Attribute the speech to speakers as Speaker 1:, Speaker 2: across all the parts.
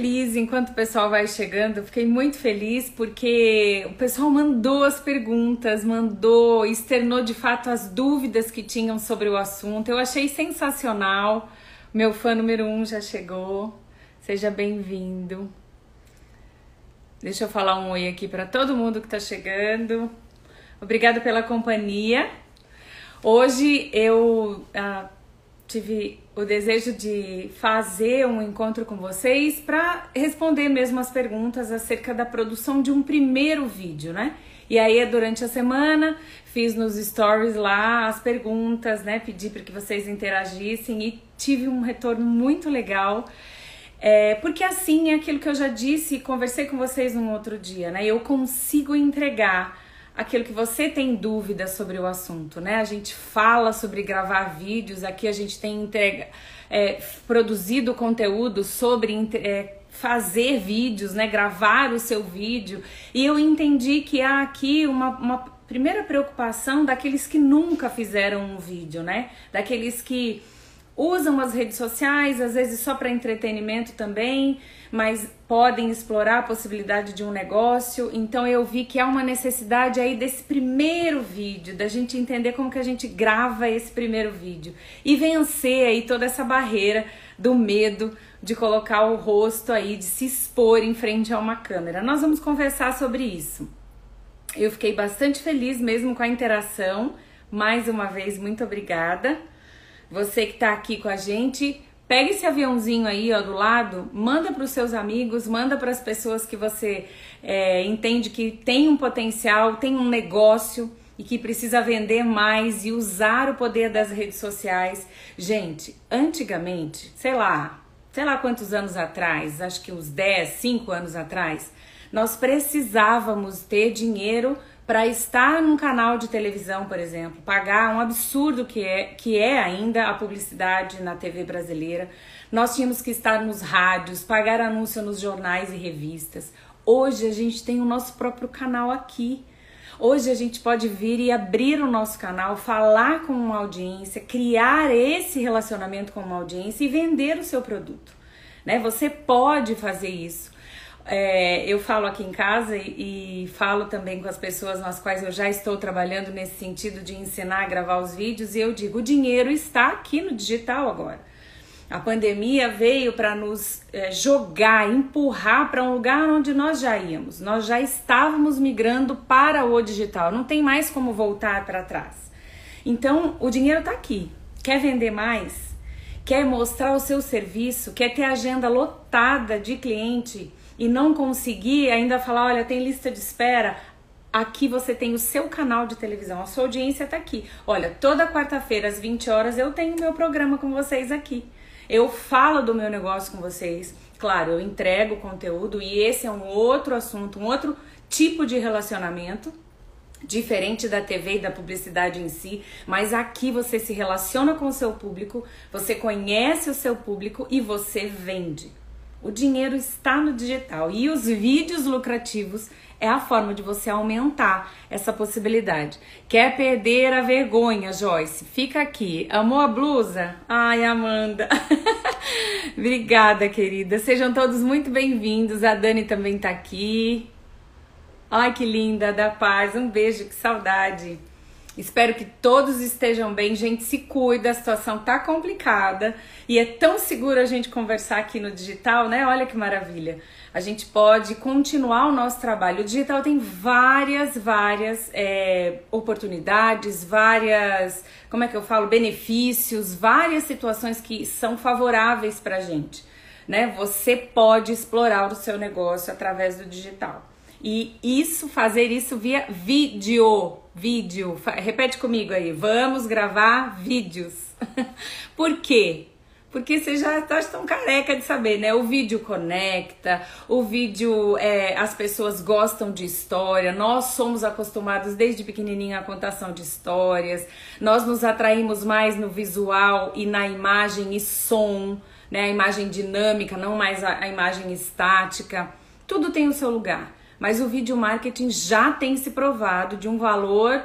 Speaker 1: feliz enquanto o pessoal vai chegando, fiquei muito feliz porque o pessoal mandou as perguntas, mandou, externou de fato as dúvidas que tinham sobre o assunto. Eu achei sensacional. Meu fã número um já chegou. Seja bem-vindo. Deixa eu falar um oi aqui para todo mundo que está chegando. Obrigada pela companhia. Hoje eu ah, tive o desejo de fazer um encontro com vocês para responder mesmo as perguntas acerca da produção de um primeiro vídeo, né? E aí, durante a semana, fiz nos stories lá as perguntas, né? Pedi para que vocês interagissem e tive um retorno muito legal. É, porque assim é aquilo que eu já disse e conversei com vocês um outro dia, né? Eu consigo entregar aquilo que você tem dúvida sobre o assunto, né? A gente fala sobre gravar vídeos, aqui a gente tem entrega, é, produzido conteúdo sobre é, fazer vídeos, né? Gravar o seu vídeo. E eu entendi que há aqui uma, uma primeira preocupação daqueles que nunca fizeram um vídeo, né? Daqueles que usam as redes sociais, às vezes só para entretenimento também, mas podem explorar a possibilidade de um negócio. Então eu vi que há uma necessidade aí desse primeiro vídeo, da gente entender como que a gente grava esse primeiro vídeo e vencer aí toda essa barreira do medo de colocar o rosto aí, de se expor em frente a uma câmera. Nós vamos conversar sobre isso. Eu fiquei bastante feliz mesmo com a interação. Mais uma vez, muito obrigada. Você que está aqui com a gente, pega esse aviãozinho aí ó, do lado, manda para os seus amigos, manda para as pessoas que você é, entende que tem um potencial, tem um negócio e que precisa vender mais e usar o poder das redes sociais. Gente, antigamente, sei lá, sei lá quantos anos atrás, acho que uns 10, 5 anos atrás, nós precisávamos ter dinheiro para estar num canal de televisão, por exemplo, pagar um absurdo que é, que é ainda a publicidade na TV brasileira. Nós tínhamos que estar nos rádios, pagar anúncio nos jornais e revistas. Hoje a gente tem o nosso próprio canal aqui. Hoje a gente pode vir e abrir o nosso canal, falar com uma audiência, criar esse relacionamento com uma audiência e vender o seu produto. Né? Você pode fazer isso. É, eu falo aqui em casa e, e, falo também com as pessoas nas quais eu já estou trabalhando nesse sentido de ensinar a gravar os vídeos e eu digo: o dinheiro está aqui no digital agora. A pandemia veio para nos é, jogar, empurrar para um lugar onde nós já íamos. Nós já estávamos migrando para o digital, não tem mais como voltar para trás. Então, o dinheiro está aqui. Quer vender mais? Quer mostrar o seu serviço? Quer ter agenda lotada de cliente? E não conseguir ainda falar, olha, tem lista de espera, aqui você tem o seu canal de televisão, a sua audiência está aqui. Olha, toda quarta-feira às 20 horas eu tenho meu programa com vocês aqui. Eu falo do meu negócio com vocês. Claro, eu entrego conteúdo e esse é um outro assunto, um outro tipo de relacionamento, diferente da TV e da publicidade em si, mas aqui você se relaciona com o seu público, você conhece o seu público e você vende. O dinheiro está no digital e os vídeos lucrativos é a forma de você aumentar essa possibilidade. Quer perder a vergonha, Joyce? Fica aqui. Amou a blusa? Ai, Amanda. Obrigada, querida. Sejam todos muito bem-vindos. A Dani também tá aqui. Ai, que linda, da paz. Um beijo, que saudade. Espero que todos estejam bem. Gente, se cuida, a situação tá complicada e é tão seguro a gente conversar aqui no digital, né? Olha que maravilha. A gente pode continuar o nosso trabalho. O digital tem várias, várias é, oportunidades, várias, como é que eu falo, benefícios, várias situações que são favoráveis pra gente, né? Você pode explorar o seu negócio através do digital. E isso, fazer isso via vídeo. Vídeo. Repete comigo aí. Vamos gravar vídeos. Por quê? Porque você já está tão careca de saber, né? O vídeo conecta, o vídeo, é, as pessoas gostam de história, nós somos acostumados desde pequenininho à contação de histórias, nós nos atraímos mais no visual e na imagem e som, né? A imagem dinâmica, não mais a, a imagem estática. Tudo tem o seu lugar. Mas o vídeo marketing já tem se provado de um valor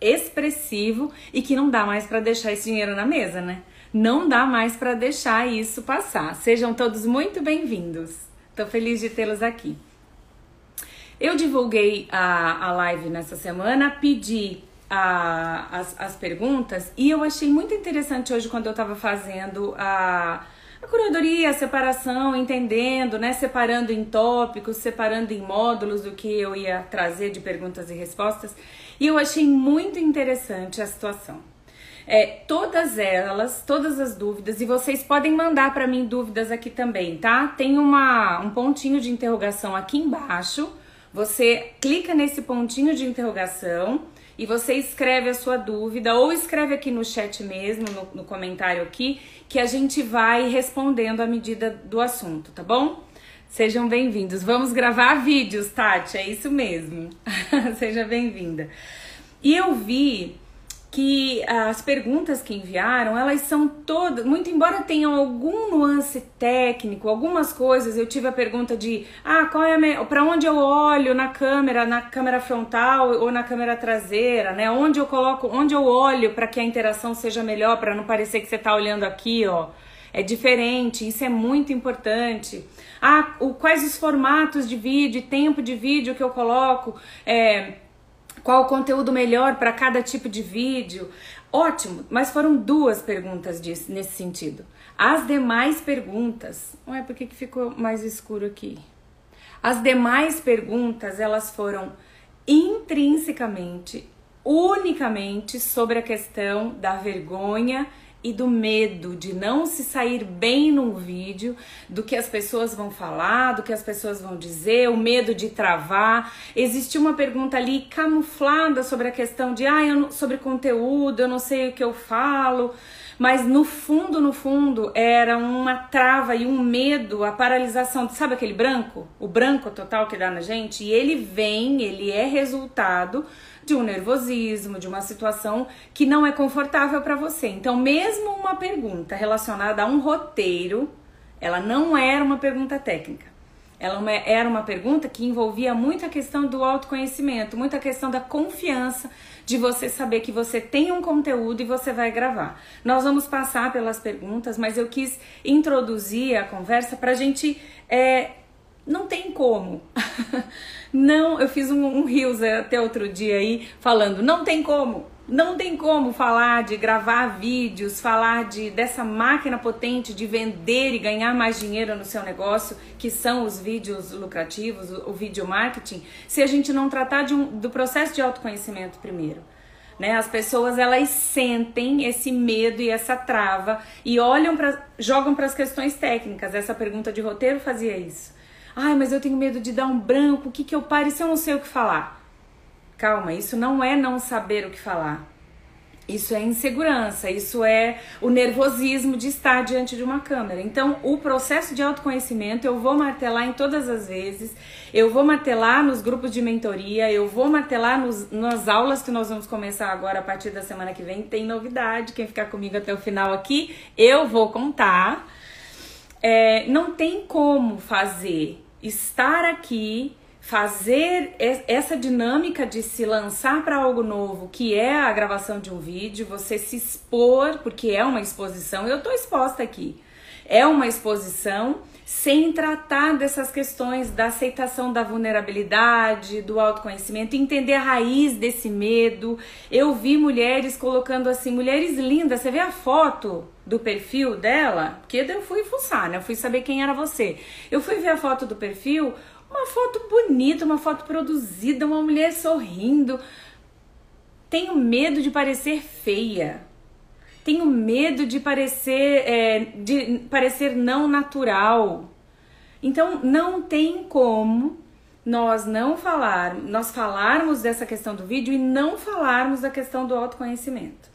Speaker 1: expressivo e que não dá mais para deixar esse dinheiro na mesa, né? Não dá mais para deixar isso passar. Sejam todos muito bem-vindos. Estou feliz de tê-los aqui. Eu divulguei a, a live nessa semana, pedi a, as, as perguntas e eu achei muito interessante hoje quando eu estava fazendo a, a curadoria, a separação, entendendo, né? Separando em tópicos, separando em módulos do que eu ia trazer de perguntas e respostas. E eu achei muito interessante a situação. É, todas elas, todas as dúvidas, e vocês podem mandar para mim dúvidas aqui também, tá? Tem uma, um pontinho de interrogação aqui embaixo você clica nesse pontinho de interrogação e você escreve a sua dúvida ou escreve aqui no chat mesmo, no, no comentário aqui, que a gente vai respondendo à medida do assunto, tá bom? Sejam bem-vindos. Vamos gravar vídeos, Tati, é isso mesmo. Seja bem-vinda. E eu vi que as perguntas que enviaram, elas são todas, muito embora tenham algum nuance técnico, algumas coisas, eu tive a pergunta de, ah, qual é para onde eu olho na câmera, na câmera frontal ou na câmera traseira, né? Onde eu coloco, onde eu olho para que a interação seja melhor, para não parecer que você está olhando aqui, ó. É diferente, isso é muito importante. Ah, o, quais os formatos de vídeo, tempo de vídeo que eu coloco, é, qual o conteúdo melhor para cada tipo de vídeo? Ótimo, mas foram duas perguntas disso, nesse sentido. As demais perguntas. Ué, por que, que ficou mais escuro aqui? As demais perguntas, elas foram intrinsecamente, unicamente sobre a questão da vergonha e do medo de não se sair bem num vídeo, do que as pessoas vão falar, do que as pessoas vão dizer, o medo de travar. Existiu uma pergunta ali camuflada sobre a questão de, ah, não, sobre conteúdo, eu não sei o que eu falo. Mas no fundo, no fundo, era uma trava e um medo, a paralisação. Sabe aquele branco? O branco total que dá na gente? E ele vem, ele é resultado de um nervosismo, de uma situação que não é confortável para você. Então, mesmo uma pergunta relacionada a um roteiro, ela não era uma pergunta técnica. Ela era uma pergunta que envolvia muita questão do autoconhecimento, muita questão da confiança de você saber que você tem um conteúdo e você vai gravar. Nós vamos passar pelas perguntas, mas eu quis introduzir a conversa para a gente. É, não tem como. Não, eu fiz um, um rios até outro dia aí falando, não tem como, não tem como falar de gravar vídeos, falar de dessa máquina potente de vender e ganhar mais dinheiro no seu negócio, que são os vídeos lucrativos, o, o vídeo marketing, se a gente não tratar de um, do processo de autoconhecimento primeiro. Né? As pessoas elas sentem esse medo e essa trava e olham para jogam para as questões técnicas. Essa pergunta de roteiro fazia isso. Ai, mas eu tenho medo de dar um branco, o que, que eu pare se eu não sei o que falar? Calma, isso não é não saber o que falar. Isso é insegurança, isso é o nervosismo de estar diante de uma câmera. Então, o processo de autoconhecimento eu vou martelar em todas as vezes, eu vou martelar nos grupos de mentoria, eu vou martelar nos, nas aulas que nós vamos começar agora a partir da semana que vem. Tem novidade, quem ficar comigo até o final aqui, eu vou contar. É, não tem como fazer estar aqui, fazer essa dinâmica de se lançar para algo novo, que é a gravação de um vídeo, você se expor, porque é uma exposição, eu estou exposta aqui. É uma exposição sem tratar dessas questões da aceitação da vulnerabilidade, do autoconhecimento, entender a raiz desse medo. Eu vi mulheres colocando assim, mulheres lindas, você vê a foto do perfil dela? Porque eu fui fuçar, né? Eu fui saber quem era você. Eu fui ver a foto do perfil, uma foto bonita, uma foto produzida, uma mulher sorrindo. Tenho medo de parecer feia tenho medo de parecer, é, de parecer não natural. Então não tem como nós não falar, nós falarmos dessa questão do vídeo e não falarmos da questão do autoconhecimento.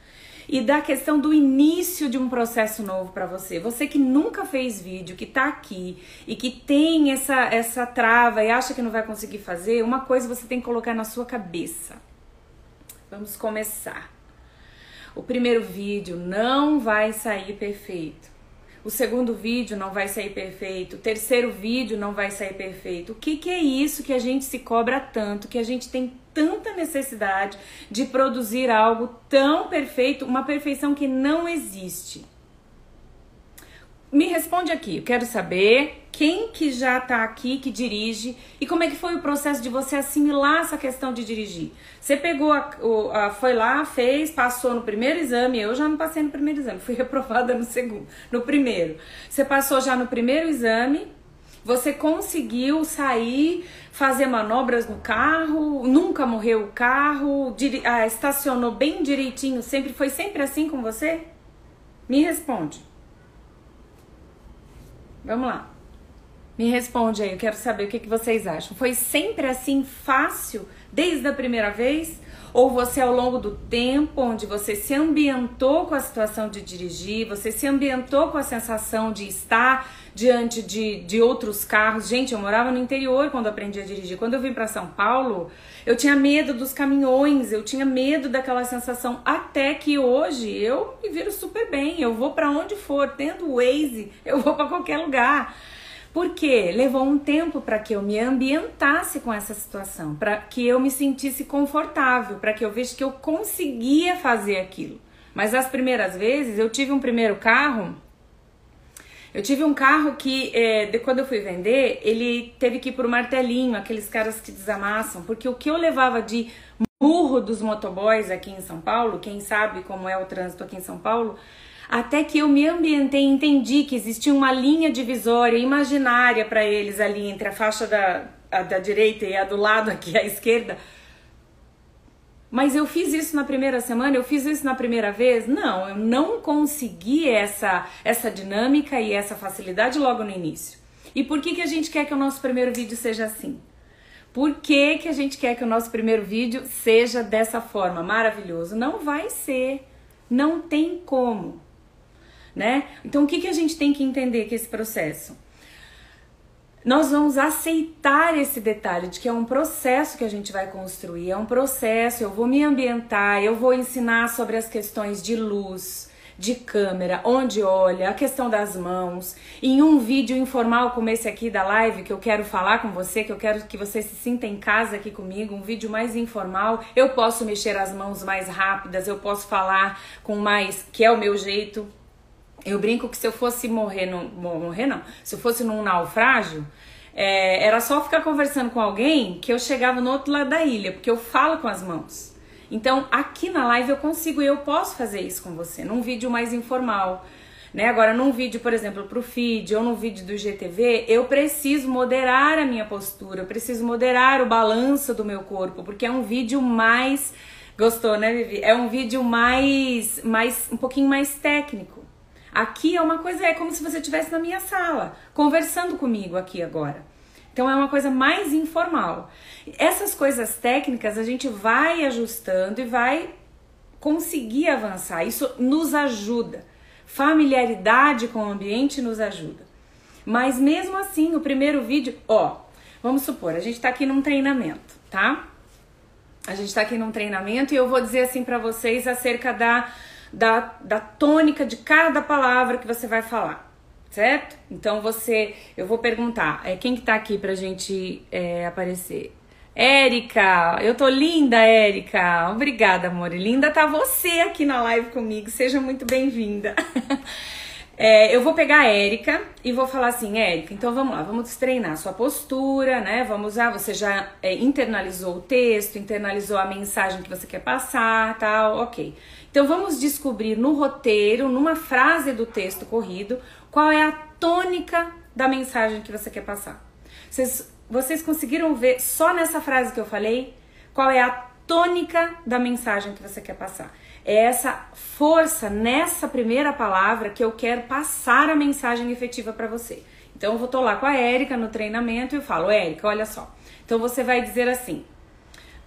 Speaker 1: E da questão do início de um processo novo para você. Você que nunca fez vídeo, que tá aqui e que tem essa essa trava e acha que não vai conseguir fazer, uma coisa você tem que colocar na sua cabeça. Vamos começar. O primeiro vídeo não vai sair perfeito. O segundo vídeo não vai sair perfeito. O terceiro vídeo não vai sair perfeito. O que, que é isso que a gente se cobra tanto, que a gente tem tanta necessidade de produzir algo tão perfeito, uma perfeição que não existe? Me responde aqui, eu quero saber quem que já tá aqui, que dirige, e como é que foi o processo de você assimilar essa questão de dirigir. Você pegou, a, a, foi lá, fez, passou no primeiro exame, eu já não passei no primeiro exame, fui reprovada no segundo, no primeiro. Você passou já no primeiro exame, você conseguiu sair, fazer manobras no carro, nunca morreu o carro, dir, ah, estacionou bem direitinho, sempre foi sempre assim com você? Me responde. Vamos lá. Me responde aí, eu quero saber o que, que vocês acham. Foi sempre assim fácil desde a primeira vez? Ou você, ao longo do tempo, onde você se ambientou com a situação de dirigir, você se ambientou com a sensação de estar diante de, de outros carros. Gente, eu morava no interior quando aprendi a dirigir. Quando eu vim para São Paulo, eu tinha medo dos caminhões, eu tinha medo daquela sensação. Até que hoje eu me viro super bem. Eu vou para onde for, tendo o Waze, eu vou para qualquer lugar. Porque levou um tempo para que eu me ambientasse com essa situação, para que eu me sentisse confortável, para que eu veja que eu conseguia fazer aquilo. Mas as primeiras vezes eu tive um primeiro carro eu tive um carro que, é, de, quando eu fui vender, ele teve que ir por martelinho, aqueles caras que desamassam, porque o que eu levava de murro dos motoboys aqui em São Paulo, quem sabe como é o trânsito aqui em São Paulo, até que eu me ambientei e entendi que existia uma linha divisória imaginária para eles ali entre a faixa da, da direita e a do lado aqui à esquerda, mas eu fiz isso na primeira semana, eu fiz isso na primeira vez? Não, eu não consegui essa, essa dinâmica e essa facilidade logo no início. E por que, que a gente quer que o nosso primeiro vídeo seja assim? Por que, que a gente quer que o nosso primeiro vídeo seja dessa forma? Maravilhoso. Não vai ser. Não tem como. Né? Então, o que, que a gente tem que entender que esse processo? Nós vamos aceitar esse detalhe de que é um processo que a gente vai construir, é um processo, eu vou me ambientar, eu vou ensinar sobre as questões de luz, de câmera, onde olha, a questão das mãos. Em um vídeo informal como esse aqui da live que eu quero falar com você, que eu quero que você se sinta em casa aqui comigo, um vídeo mais informal, eu posso mexer as mãos mais rápidas, eu posso falar com mais, que é o meu jeito, eu brinco que se eu fosse morrer, no, morrer não, se eu fosse num naufrágio, é, era só ficar conversando com alguém que eu chegava no outro lado da ilha, porque eu falo com as mãos. Então, aqui na live eu consigo e eu posso fazer isso com você, num vídeo mais informal. Né? Agora, num vídeo, por exemplo, para o feed ou num vídeo do GTV, eu preciso moderar a minha postura, eu preciso moderar o balanço do meu corpo, porque é um vídeo mais. Gostou, né, Vivi? É um vídeo mais, mais um pouquinho mais técnico. Aqui é uma coisa, é como se você estivesse na minha sala, conversando comigo aqui agora. Então é uma coisa mais informal. Essas coisas técnicas a gente vai ajustando e vai conseguir avançar. Isso nos ajuda. Familiaridade com o ambiente nos ajuda. Mas mesmo assim, o primeiro vídeo, ó, vamos supor, a gente tá aqui num treinamento, tá? A gente tá aqui num treinamento e eu vou dizer assim para vocês acerca da da, da tônica de cada palavra que você vai falar, certo? Então você, eu vou perguntar, é quem que tá aqui pra gente é, aparecer? Érica, eu tô linda, Érica. Obrigada, amor. Linda tá você aqui na live comigo. Seja muito bem-vinda. É, eu vou pegar a Érica e vou falar assim, Érica, então vamos lá, vamos treinar sua postura, né? Vamos usar, você já é, internalizou o texto, internalizou a mensagem que você quer passar, tal, ok. Então vamos descobrir no roteiro, numa frase do texto corrido, qual é a tônica da mensagem que você quer passar. Vocês, vocês conseguiram ver só nessa frase que eu falei qual é a tônica da mensagem que você quer passar? É essa força nessa primeira palavra que eu quero passar a mensagem efetiva para você. Então eu vou tô lá com a Érica no treinamento e eu falo, Érica, olha só. Então você vai dizer assim,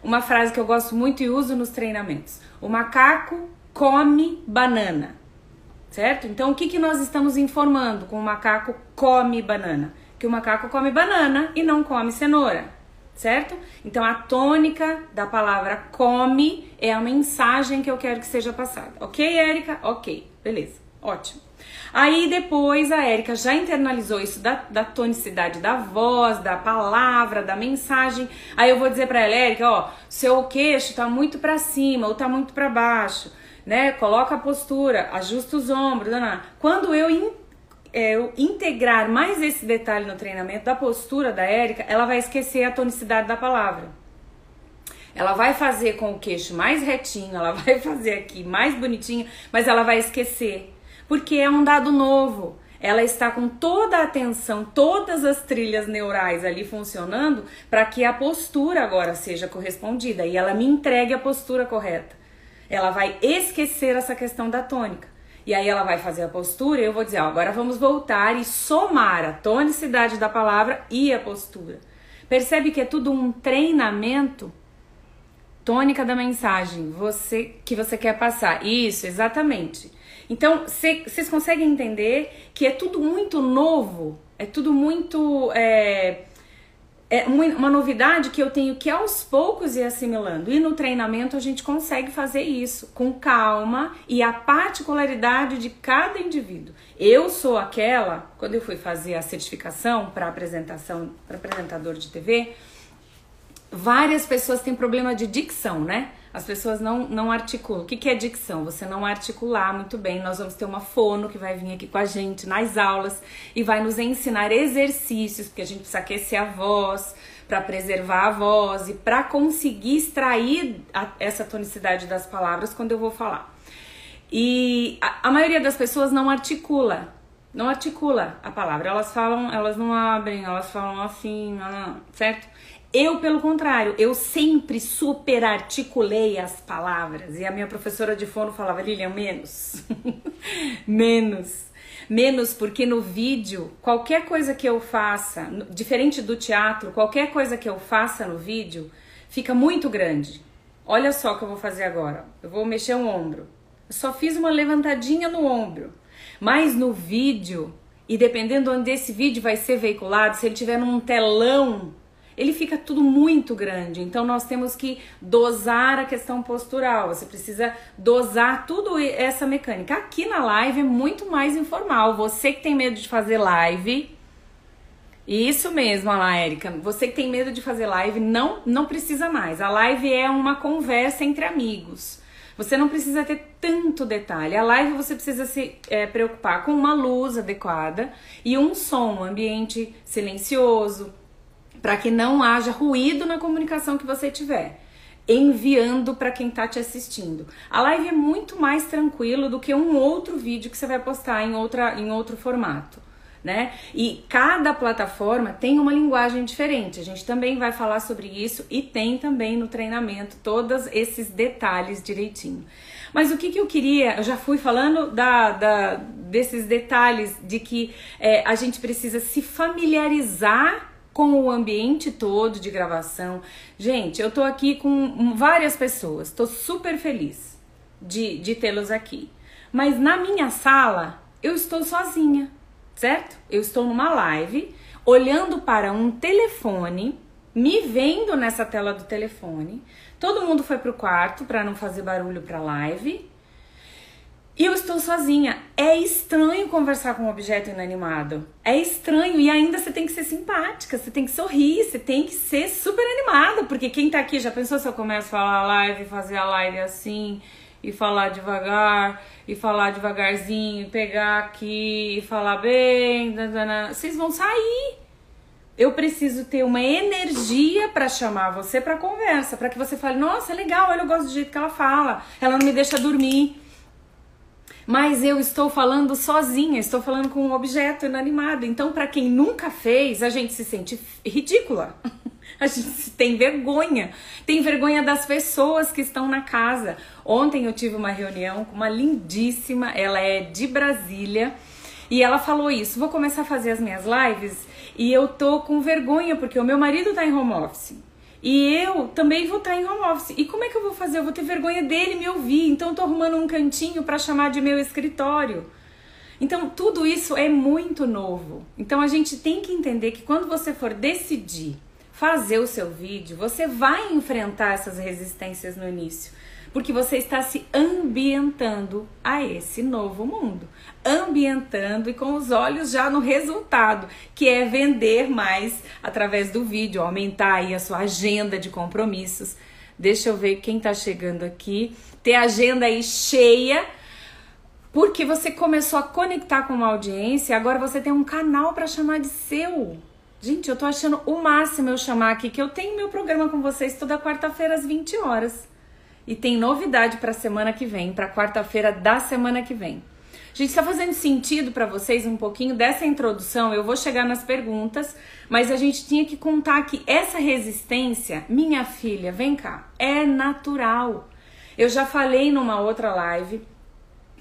Speaker 1: uma frase que eu gosto muito e uso nos treinamentos. O macaco come banana, certo? Então, o que, que nós estamos informando com o macaco come banana? Que o macaco come banana e não come cenoura, certo? Então, a tônica da palavra come é a mensagem que eu quero que seja passada. Ok, Érica? Ok, beleza, ótimo. Aí depois a Érica já internalizou isso da, da, tonicidade da voz, da palavra, da mensagem. Aí eu vou dizer para ela, Érica, ó, seu queixo tá muito para cima ou tá muito para baixo né? Coloca a postura, ajusta os ombros. Não. Quando eu in, é, eu integrar mais esse detalhe no treinamento da postura da Érica, ela vai esquecer a tonicidade da palavra. Ela vai fazer com o queixo mais retinho, ela vai fazer aqui mais bonitinho, mas ela vai esquecer. Porque é um dado novo. Ela está com toda a atenção, todas as trilhas neurais ali funcionando para que a postura agora seja correspondida e ela me entregue a postura correta. Ela vai esquecer essa questão da tônica. E aí ela vai fazer a postura e eu vou dizer, ó, agora vamos voltar e somar a tonicidade da palavra e a postura. Percebe que é tudo um treinamento tônica da mensagem, você que você quer passar. Isso, exatamente. Então, vocês conseguem entender que é tudo muito novo, é tudo muito é, é uma novidade que eu tenho que aos poucos ir assimilando. E no treinamento a gente consegue fazer isso com calma e a particularidade de cada indivíduo. Eu sou aquela, quando eu fui fazer a certificação para apresentação, para apresentador de TV, várias pessoas têm problema de dicção, né? As pessoas não, não articulam. O que, que é dicção? Você não articular muito bem. Nós vamos ter uma fono que vai vir aqui com a gente nas aulas e vai nos ensinar exercícios, porque a gente precisa aquecer a voz para preservar a voz e para conseguir extrair a, essa tonicidade das palavras quando eu vou falar. E a, a maioria das pessoas não articula, não articula a palavra. Elas falam, elas não abrem, elas falam assim, certo? Eu, pelo contrário, eu sempre super articulei as palavras. E a minha professora de fono falava, Lilian, menos. menos. Menos porque no vídeo, qualquer coisa que eu faça, diferente do teatro, qualquer coisa que eu faça no vídeo fica muito grande. Olha só o que eu vou fazer agora. Eu vou mexer o ombro. Eu só fiz uma levantadinha no ombro. Mas no vídeo, e dependendo onde esse vídeo vai ser veiculado, se ele tiver num telão ele fica tudo muito grande. Então nós temos que dosar a questão postural. Você precisa dosar tudo essa mecânica. Aqui na live é muito mais informal. Você que tem medo de fazer live, isso mesmo, lá, Érica. Você que tem medo de fazer live, não, não precisa mais. A live é uma conversa entre amigos. Você não precisa ter tanto detalhe. A live você precisa se é, preocupar com uma luz adequada e um som, um ambiente silencioso, para que não haja ruído na comunicação que você tiver enviando para quem está te assistindo. A live é muito mais tranquilo do que um outro vídeo que você vai postar em, outra, em outro formato. Né? E cada plataforma tem uma linguagem diferente. A gente também vai falar sobre isso e tem também no treinamento todos esses detalhes direitinho. Mas o que, que eu queria, eu já fui falando da, da desses detalhes de que é, a gente precisa se familiarizar com o ambiente todo de gravação. Gente, eu tô aqui com várias pessoas, tô super feliz de, de tê-los aqui. Mas na minha sala, eu estou sozinha, certo? Eu estou numa live, olhando para um telefone, me vendo nessa tela do telefone. Todo mundo foi pro quarto para não fazer barulho para live. E eu estou sozinha. É estranho conversar com um objeto inanimado. É estranho e ainda você tem que ser simpática, você tem que sorrir, você tem que ser super animada, porque quem tá aqui já pensou se eu começo a falar live, fazer a live assim e falar devagar e falar devagarzinho, pegar aqui e falar bem, vocês vão sair. Eu preciso ter uma energia para chamar você para conversa, para que você fale: "Nossa, é legal, olha, eu gosto do jeito que ela fala. Ela não me deixa dormir" mas eu estou falando sozinha, estou falando com um objeto inanimado. Então, para quem nunca fez, a gente se sente ridícula. A gente tem vergonha. Tem vergonha das pessoas que estão na casa. Ontem eu tive uma reunião com uma lindíssima, ela é de Brasília, e ela falou isso: "Vou começar a fazer as minhas lives e eu tô com vergonha porque o meu marido tá em home office. E eu também vou estar em home office. E como é que eu vou fazer? Eu vou ter vergonha dele me ouvir. Então eu tô arrumando um cantinho para chamar de meu escritório. Então tudo isso é muito novo. Então a gente tem que entender que quando você for decidir fazer o seu vídeo, você vai enfrentar essas resistências no início porque você está se ambientando a esse novo mundo. Ambientando e com os olhos já no resultado, que é vender mais através do vídeo, aumentar aí a sua agenda de compromissos. Deixa eu ver quem está chegando aqui. Ter agenda aí cheia. Porque você começou a conectar com uma audiência, agora você tem um canal para chamar de seu. Gente, eu tô achando o máximo eu chamar aqui que eu tenho meu programa com vocês toda quarta-feira às 20 horas. E tem novidade para semana que vem, para quarta-feira da semana que vem. Gente, está fazendo sentido para vocês um pouquinho dessa introdução? Eu vou chegar nas perguntas, mas a gente tinha que contar que essa resistência, minha filha, vem cá, é natural. Eu já falei numa outra live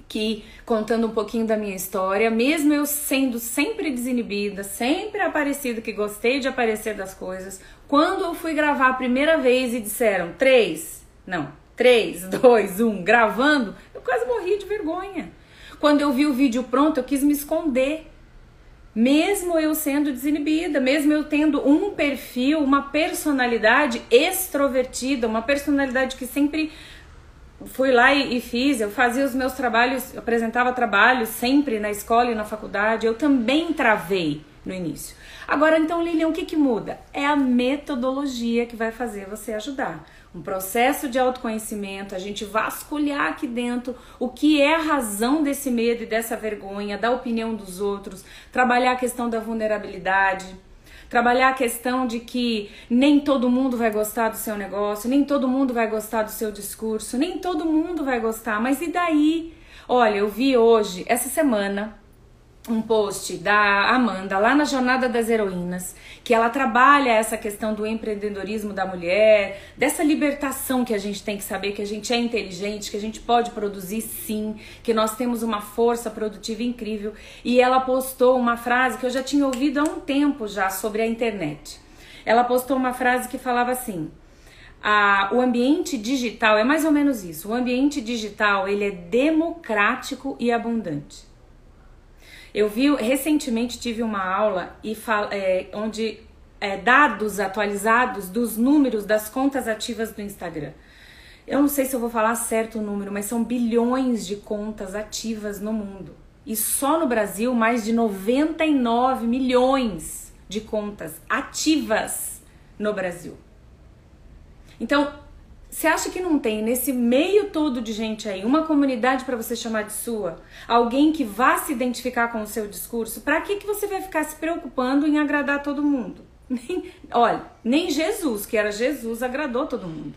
Speaker 1: que contando um pouquinho da minha história, mesmo eu sendo sempre desinibida, sempre aparecida que gostei de aparecer das coisas, quando eu fui gravar a primeira vez e disseram três, não, três, dois, um, gravando, eu quase morri de vergonha. Quando eu vi o vídeo pronto, eu quis me esconder. Mesmo eu sendo desinibida, mesmo eu tendo um perfil, uma personalidade extrovertida, uma personalidade que sempre fui lá e, e, fiz, eu fazia os meus trabalhos, apresentava trabalhos sempre na escola e na faculdade, eu também travei no início. Agora, então, Lilian, o que, que muda? É a metodologia que vai fazer você ajudar. Um processo de autoconhecimento, a gente vasculhar aqui dentro o que é a razão desse medo e dessa vergonha, da opinião dos outros, trabalhar a questão da vulnerabilidade Trabalhar a questão de que nem todo mundo vai gostar do seu negócio, nem todo mundo vai gostar do seu discurso, nem todo mundo vai gostar, mas e daí? Olha, eu vi hoje, essa semana, um post da Amanda lá na Jornada das Heroínas, que ela trabalha essa questão do empreendedorismo da mulher, dessa libertação que a gente tem que saber que a gente é inteligente, que a gente pode produzir sim, que nós temos uma força produtiva incrível. E ela postou uma frase que eu já tinha ouvido há um tempo já sobre a internet. Ela postou uma frase que falava assim: a, o ambiente digital é mais ou menos isso. O ambiente digital ele é democrático e abundante. Eu vi recentemente tive uma aula e é, onde é, dados atualizados dos números das contas ativas do Instagram. Eu não sei se eu vou falar certo o número, mas são bilhões de contas ativas no mundo. E só no Brasil, mais de 99 milhões de contas ativas no Brasil. Então, você acha que não tem nesse meio todo de gente aí uma comunidade para você chamar de sua? Alguém que vá se identificar com o seu discurso? Para que, que você vai ficar se preocupando em agradar todo mundo? Nem, olha, nem Jesus, que era Jesus, agradou todo mundo.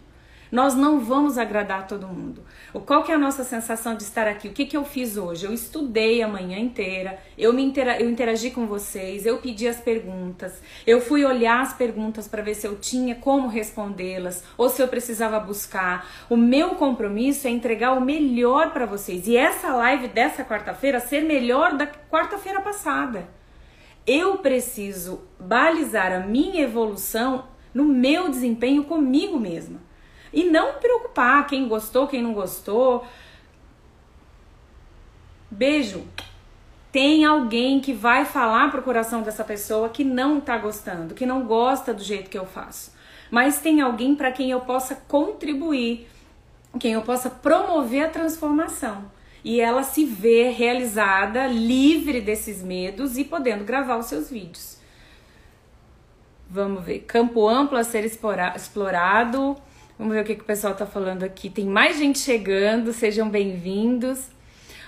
Speaker 1: Nós não vamos agradar todo mundo. Qual que é a nossa sensação de estar aqui? O que, que eu fiz hoje? Eu estudei a manhã inteira, eu, me intera eu interagi com vocês, eu pedi as perguntas, eu fui olhar as perguntas para ver se eu tinha como respondê-las ou se eu precisava buscar. O meu compromisso é entregar o melhor para vocês. E essa live dessa quarta-feira ser melhor da quarta-feira passada. Eu preciso balizar a minha evolução no meu desempenho comigo mesma. E não preocupar quem gostou, quem não gostou. Beijo. Tem alguém que vai falar pro coração dessa pessoa que não tá gostando, que não gosta do jeito que eu faço. Mas tem alguém para quem eu possa contribuir, quem eu possa promover a transformação. E ela se vê realizada, livre desses medos e podendo gravar os seus vídeos. Vamos ver. Campo amplo a ser explorado. Vamos ver o que, que o pessoal está falando aqui. Tem mais gente chegando, sejam bem-vindos.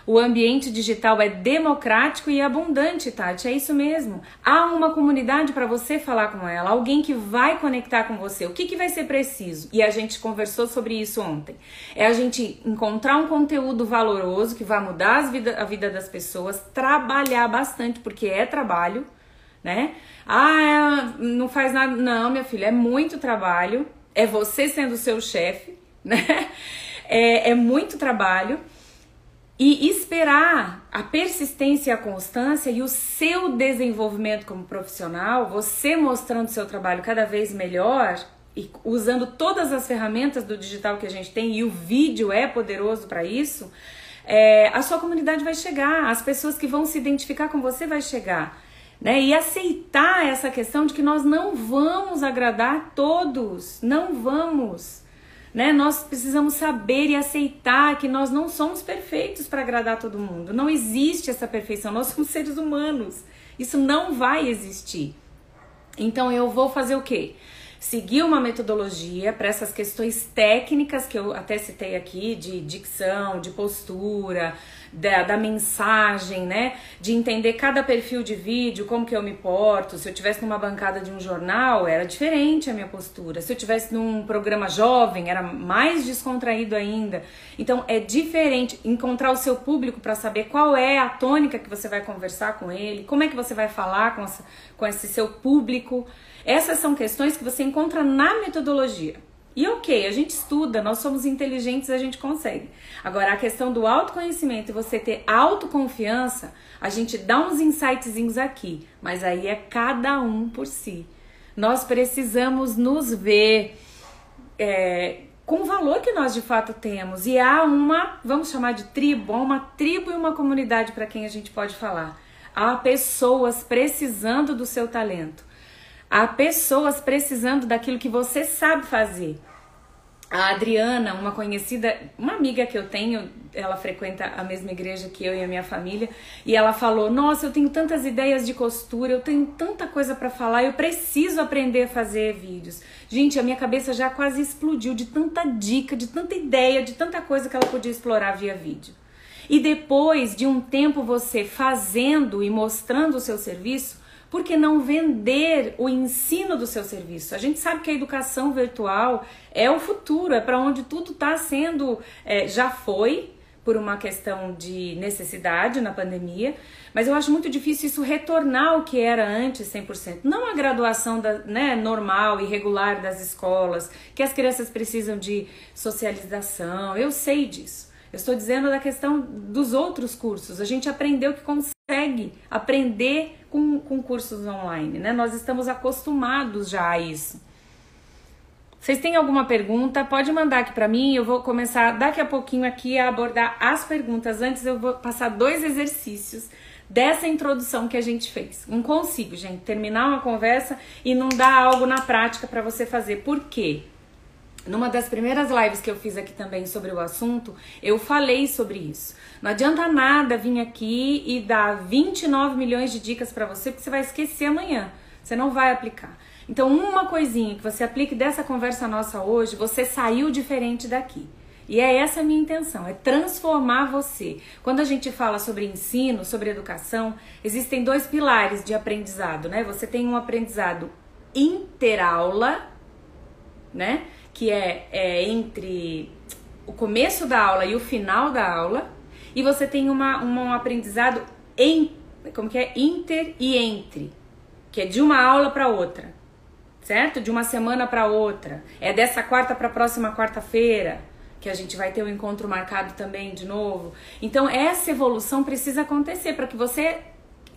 Speaker 1: O ambiente digital é democrático e abundante, Tati. É isso mesmo. Há uma comunidade para você falar com ela, alguém que vai conectar com você. O que, que vai ser preciso? E a gente conversou sobre isso ontem. É a gente encontrar um conteúdo valoroso que vai mudar vida, a vida das pessoas, trabalhar bastante, porque é trabalho, né? Ah, não faz nada. Não, minha filha, é muito trabalho é você sendo seu chefe, né? É, é muito trabalho. E esperar a persistência e a constância e o seu desenvolvimento como profissional, você mostrando seu trabalho cada vez melhor e usando todas as ferramentas do digital que a gente tem, e o vídeo é poderoso para isso, é, a sua comunidade vai chegar, as pessoas que vão se identificar com você vai chegar né? E aceitar essa questão de que nós não vamos agradar todos, não vamos. Né? Nós precisamos saber e aceitar que nós não somos perfeitos para agradar todo mundo. Não existe essa perfeição, nós somos seres humanos. Isso não vai existir. Então eu vou fazer o quê? Seguir uma metodologia para essas questões técnicas que eu até citei aqui, de dicção, de postura, da, da, mensagem, né? De entender cada perfil de vídeo, como que eu me porto. Se eu tivesse numa bancada de um jornal, era diferente a minha postura. Se eu tivesse num programa jovem, era mais descontraído ainda. Então é diferente encontrar o seu público para saber qual é a tônica que você vai conversar com ele, como é que você vai falar com, essa, com esse seu público. Essas são questões que você encontra na metodologia. E ok, a gente estuda, nós somos inteligentes, a gente consegue. Agora, a questão do autoconhecimento e você ter autoconfiança, a gente dá uns insightzinhos aqui, mas aí é cada um por si. Nós precisamos nos ver é, com o valor que nós de fato temos. E há uma, vamos chamar de tribo, uma tribo e uma comunidade para quem a gente pode falar. Há pessoas precisando do seu talento. Há pessoas precisando daquilo que você sabe fazer. A Adriana, uma conhecida, uma amiga que eu tenho, ela frequenta a mesma igreja que eu e a minha família, e ela falou: Nossa, eu tenho tantas ideias de costura, eu tenho tanta coisa para falar, eu preciso aprender a fazer vídeos. Gente, a minha cabeça já quase explodiu de tanta dica, de tanta ideia, de tanta coisa que ela podia explorar via vídeo. E depois de um tempo você fazendo e mostrando o seu serviço, por que não vender o ensino do seu serviço? A gente sabe que a educação virtual é o futuro, é para onde tudo está sendo, é, já foi, por uma questão de necessidade na pandemia, mas eu acho muito difícil isso retornar ao que era antes 100%. Não a graduação da, né, normal e regular das escolas, que as crianças precisam de socialização, eu sei disso. Eu estou dizendo da questão dos outros cursos. A gente aprendeu que consegue aprender com, com cursos online, né? Nós estamos acostumados já a isso. Vocês têm alguma pergunta? Pode mandar aqui para mim. Eu vou começar daqui a pouquinho aqui a abordar as perguntas. Antes eu vou passar dois exercícios dessa introdução que a gente fez. Não consigo, gente, terminar uma conversa e não dar algo na prática para você fazer. Por quê? Numa das primeiras lives que eu fiz aqui também sobre o assunto, eu falei sobre isso. Não adianta nada vir aqui e dar 29 milhões de dicas para você, porque você vai esquecer amanhã. Você não vai aplicar. Então, uma coisinha que você aplique dessa conversa nossa hoje, você saiu diferente daqui. E é essa a minha intenção, é transformar você. Quando a gente fala sobre ensino, sobre educação, existem dois pilares de aprendizado, né? Você tem um aprendizado interaula, né? Que é, é entre o começo da aula e o final da aula, e você tem uma, uma, um aprendizado em, como que é? Inter e entre, que é de uma aula para outra, certo? De uma semana para outra. É dessa quarta para a próxima quarta-feira que a gente vai ter o um encontro marcado também de novo. Então essa evolução precisa acontecer para que você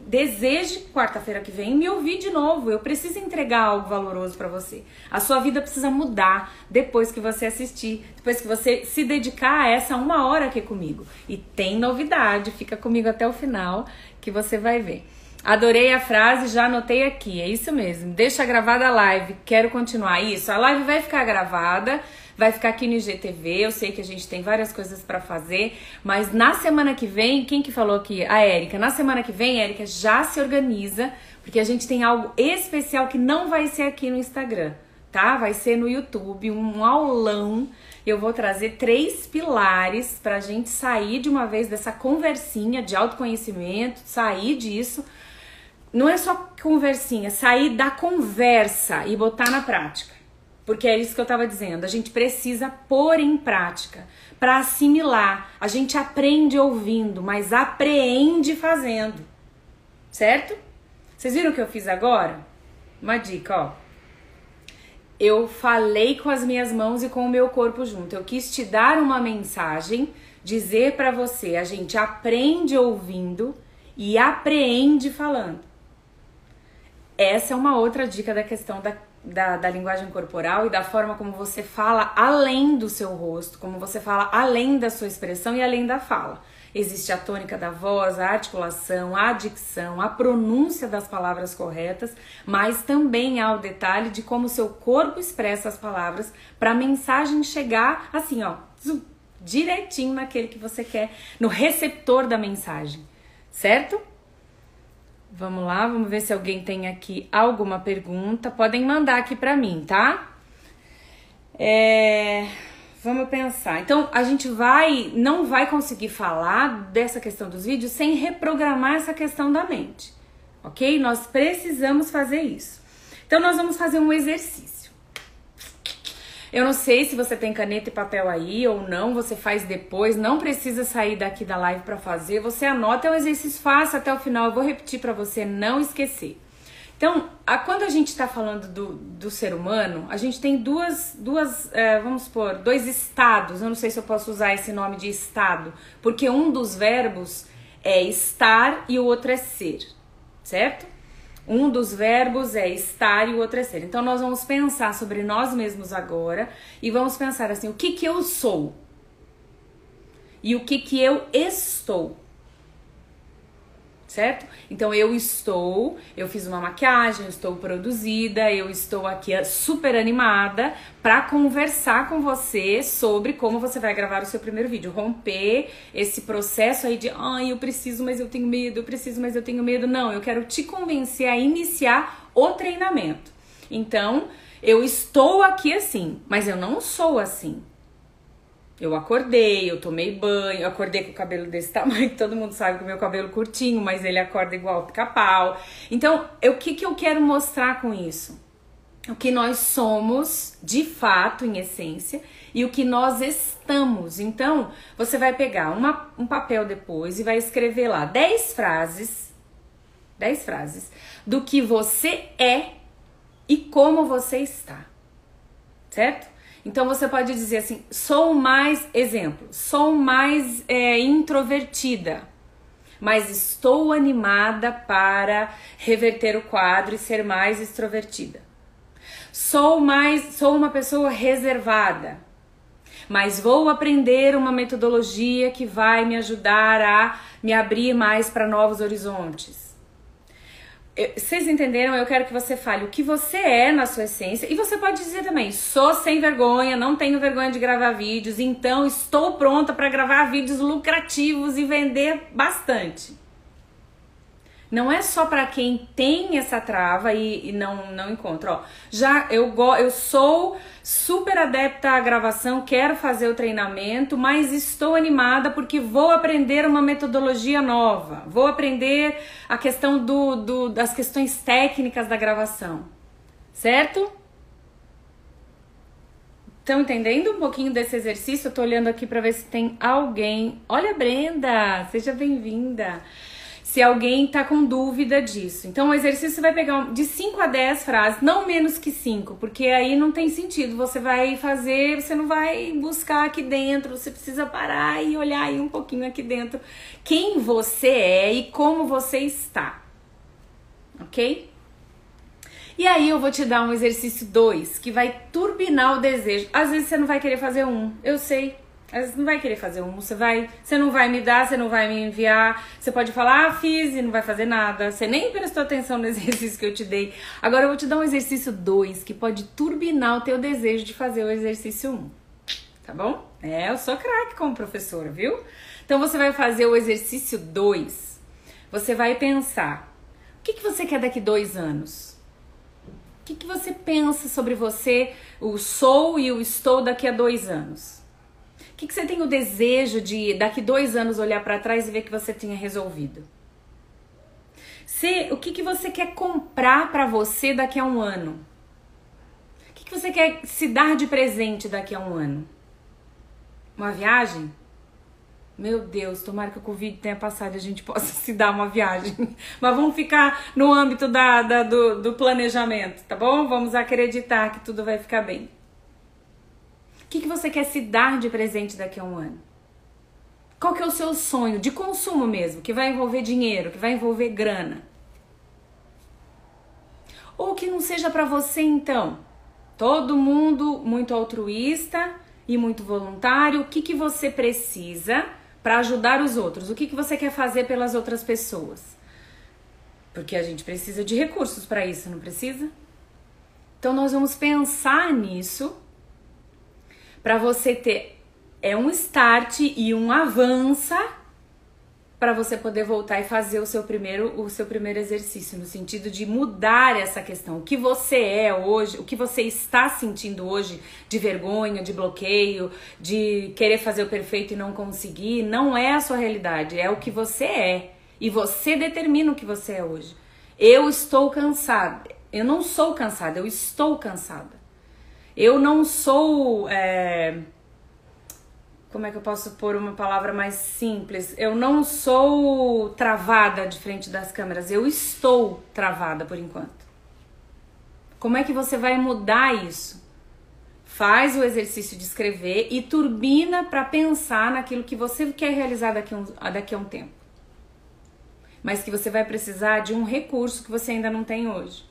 Speaker 1: deseje quarta-feira que vem me ouvir de novo. Eu preciso entregar algo valoroso para você. A sua vida precisa mudar depois que você assistir, depois que você se dedicar a essa uma hora aqui comigo. E tem novidade, fica comigo até o final que você vai ver. Adorei a frase, já anotei aqui. É isso mesmo. Deixa gravada a live. Quero continuar isso. A live vai ficar gravada vai ficar aqui no IGTV. Eu sei que a gente tem várias coisas para fazer, mas na semana que vem, quem que falou aqui? A Érica. Na semana que vem, Érica já se organiza, porque a gente tem algo especial que não vai ser aqui no Instagram, tá? Vai ser no YouTube, um aulão. Eu vou trazer três pilares pra gente sair de uma vez dessa conversinha de autoconhecimento, sair disso não é só conversinha, sair da conversa e botar na prática. Porque é isso que eu estava dizendo. A gente precisa pôr em prática para assimilar. A gente aprende ouvindo, mas apreende fazendo. Certo? Vocês viram o que eu fiz agora? Uma dica, ó. Eu falei com as minhas mãos e com o meu corpo junto. Eu quis te dar uma mensagem, dizer para você, a gente aprende ouvindo e apreende falando. Essa é uma outra dica da questão da da, da linguagem corporal e da forma como você fala além do seu rosto, como você fala além da sua expressão e além da fala. Existe a tônica da voz, a articulação, a dicção, a pronúncia das palavras corretas, mas também há o detalhe de como seu corpo expressa as palavras para a mensagem chegar assim, ó, direitinho naquele que você quer, no receptor da mensagem, certo? Vamos lá, vamos ver se alguém tem aqui alguma pergunta. Podem mandar aqui para mim, tá? É, vamos pensar. Então, a gente vai, não vai conseguir falar dessa questão dos vídeos sem reprogramar essa questão da mente, ok? Nós precisamos fazer isso. Então, nós vamos fazer um exercício. Eu não sei se você tem caneta e papel aí ou não, você faz depois, não precisa sair daqui da live para fazer. Você anota, é um exercício fácil até o final, eu vou repetir para você não esquecer. Então, a, quando a gente está falando do, do ser humano, a gente tem duas, duas é, vamos supor, dois estados. Eu não sei se eu posso usar esse nome de estado, porque um dos verbos é estar e o outro é ser, certo? Um dos verbos é estar e o outro é ser. Então nós vamos pensar sobre nós mesmos agora e vamos pensar assim: o que que eu sou? E o que que eu estou? Certo? Então eu estou, eu fiz uma maquiagem, estou produzida, eu estou aqui eh, super animada para conversar com você sobre como você vai gravar o seu primeiro vídeo, romper esse processo aí de, ai, eu preciso, mas eu tenho medo, eu preciso, mas eu tenho medo. Não, eu quero te convencer a iniciar o treinamento. Então, eu estou aqui assim, mas eu não sou assim. Eu acordei, eu tomei banho, eu acordei com o cabelo desse tamanho, todo mundo sabe que o meu cabelo curtinho, mas ele acorda igual pica-pau. Então, o que, que eu quero mostrar com isso? O que nós somos, de fato, em essência, e o que nós estamos. Então, você vai pegar uma, um papel depois e vai escrever lá 10 frases, 10 frases, do que você é e como você está. Certo? Então você pode dizer assim: sou mais, exemplo, sou mais é, introvertida, mas estou animada para reverter o quadro e ser mais extrovertida. Sou mais, sou uma pessoa reservada, mas vou aprender uma metodologia que vai me ajudar a me abrir mais para novos horizontes vocês entenderam? Eu quero que você fale o que você é na sua essência. E você pode dizer também: sou sem vergonha, não tenho vergonha de gravar vídeos, então estou pronta para gravar vídeos lucrativos e vender bastante. Não é só para quem tem essa trava e, e, não, não encontra. Ó, já eu, eu sou super adepta à gravação, quero fazer o treinamento, mas estou animada porque vou aprender uma metodologia nova. Vou aprender a questão do, do das questões técnicas da gravação. Certo? Estão entendendo um pouquinho desse exercício? Eu tô olhando aqui para ver se tem alguém. Olha, Brenda, seja bem-vinda se alguém está com dúvida disso. Então, o exercício vai pegar de 5 a 10 frases, não menos que 5, porque aí não tem sentido. Você vai fazer, você não vai buscar aqui dentro, você precisa parar e olhar aí um pouquinho aqui dentro quem você é e como você está. Ok? E aí eu vou te dar um exercício 2 que vai turbinar o desejo. Às vezes você não vai querer fazer um, eu sei. Vezes não vai querer fazer um, você vai, você não vai me dar, você não vai me enviar, você pode falar, ah, fiz e não vai fazer nada, você nem prestou atenção no exercício que eu te dei. Agora eu vou te dar um exercício 2 que pode turbinar o teu desejo de fazer o exercício 1. Um, tá bom? É, eu sou craque como professora, viu? Então você vai fazer o exercício 2. Você vai pensar: o que, que você quer daqui dois anos? O que, que você pensa sobre você, o sou e o estou daqui a dois anos? Que, que você tem o desejo de daqui dois anos olhar para trás e ver que você tenha resolvido? Se, o que, que você quer comprar para você daqui a um ano? O que, que você quer se dar de presente daqui a um ano? Uma viagem? Meu Deus, tomara que o Covid tenha passado e a gente possa se dar uma viagem. Mas vamos ficar no âmbito da, da do, do planejamento, tá bom? Vamos acreditar que tudo vai ficar bem. Que, que você quer se dar de presente daqui a um ano? Qual que é o seu sonho de consumo mesmo, que vai envolver dinheiro, que vai envolver grana? Ou que não seja para você então? Todo mundo muito altruísta e muito voluntário. O que, que você precisa para ajudar os outros? O que, que você quer fazer pelas outras pessoas? Porque a gente precisa de recursos para isso, não precisa? Então nós vamos pensar nisso para você ter é um start e um avança para você poder voltar e fazer o seu primeiro o seu primeiro exercício no sentido de mudar essa questão. O que você é hoje, o que você está sentindo hoje de vergonha, de bloqueio, de querer fazer o perfeito e não conseguir, não é a sua realidade, é o que você é. E você determina o que você é hoje. Eu estou cansada. Eu não sou cansada, eu estou cansada. Eu não sou é, como é que eu posso pôr uma palavra mais simples? Eu não sou travada de frente das câmeras, eu estou travada por enquanto. Como é que você vai mudar isso? Faz o exercício de escrever e turbina para pensar naquilo que você quer realizar daqui a, um, daqui a um tempo. Mas que você vai precisar de um recurso que você ainda não tem hoje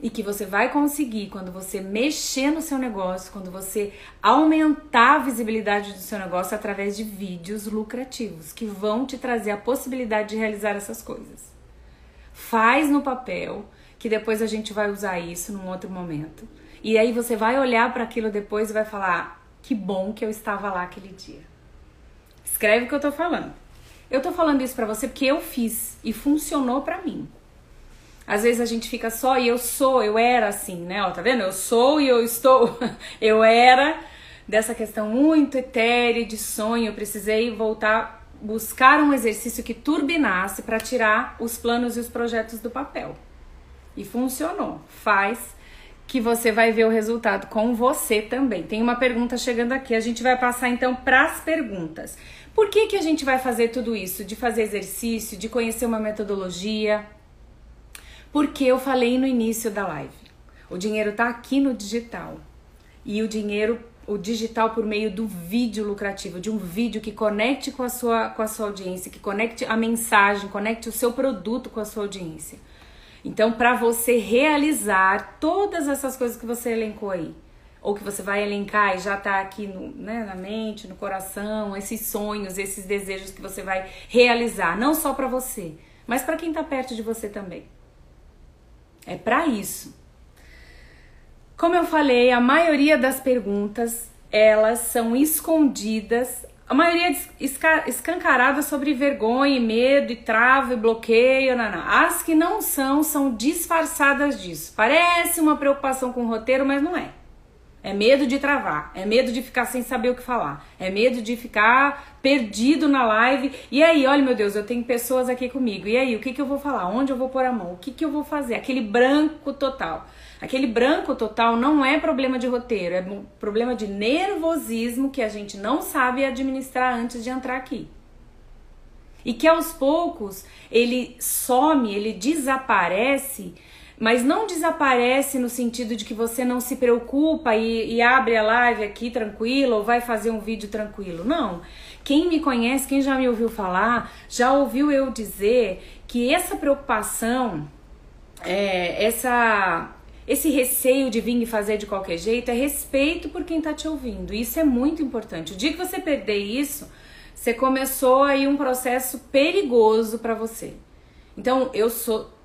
Speaker 1: e que você vai conseguir quando você mexer no seu negócio, quando você aumentar a visibilidade do seu negócio através de vídeos lucrativos que vão te trazer a possibilidade de realizar essas coisas. Faz no papel, que depois a gente vai usar isso num outro momento. E aí você vai olhar para aquilo depois e vai falar: "Que bom que eu estava lá aquele dia". Escreve o que eu tô falando. Eu tô falando isso para você porque eu fiz e funcionou para mim. Às vezes a gente fica só e eu sou, eu era assim, né? Ó, tá vendo? Eu sou e eu estou. eu era dessa questão muito etérea de sonho. Eu precisei voltar buscar um exercício que turbinasse para tirar os planos e os projetos do papel. E funcionou. Faz que você vai ver o resultado com você também. Tem uma pergunta chegando aqui. A gente vai passar então para as perguntas. Por que, que a gente vai fazer tudo isso? De fazer exercício, de conhecer uma metodologia, porque eu falei no início da live. O dinheiro está aqui no digital. E o dinheiro, o digital por meio do vídeo lucrativo, de um vídeo que conecte com a sua, com a sua audiência, que conecte a mensagem, conecte o seu produto com a sua audiência. Então, para você realizar todas essas coisas que você elencou aí, ou que você vai elencar e já está aqui no, né, na mente, no coração, esses sonhos, esses desejos que você vai realizar, não só para você, mas para quem está perto de você também. É para isso. Como eu falei, a maioria das perguntas elas são escondidas, a maioria escancarada sobre vergonha, medo, e trava e bloqueio. As que não são são disfarçadas disso. Parece uma preocupação com o roteiro, mas não é. É medo de travar, é medo de ficar sem saber o que falar, é medo de ficar perdido na live. E aí, olha meu Deus, eu tenho pessoas aqui comigo. E aí, o que, que eu vou falar? Onde eu vou pôr a mão? O que, que eu vou fazer? Aquele branco total. Aquele branco total não é problema de roteiro, é problema de nervosismo que a gente não sabe administrar antes de entrar aqui. E que aos poucos ele some, ele desaparece mas não desaparece no sentido de que você não se preocupa e, e, abre a live aqui tranquilo ou vai fazer um vídeo tranquilo. Não. Quem me conhece, quem já me ouviu falar, já ouviu eu dizer que essa preocupação, é, essa, esse receio de vir e fazer de qualquer jeito é respeito por quem está te ouvindo. Isso é muito importante. O dia que você perder isso, você começou aí um processo perigoso para você. Então, eu sou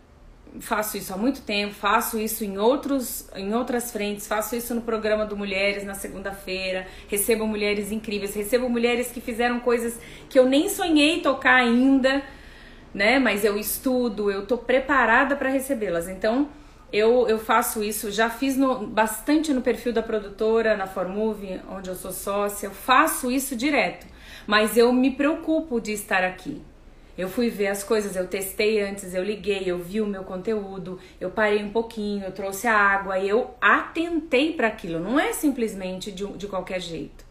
Speaker 1: faço isso há muito tempo, faço isso em, outros, em outras frentes, faço isso no programa do Mulheres na segunda-feira, recebo mulheres incríveis, recebo mulheres que fizeram coisas que eu nem sonhei tocar ainda, né? Mas eu estudo, eu tô preparada para recebê-las. Então, eu, eu faço isso, já fiz no, bastante no perfil da produtora, na Formove, onde eu sou sócia, eu faço isso direto. Mas eu me preocupo de estar aqui. Eu fui ver as coisas, eu testei antes, eu liguei, eu vi o meu conteúdo, eu parei um pouquinho, eu trouxe a água, eu atentei para aquilo. Não é simplesmente de, de qualquer jeito,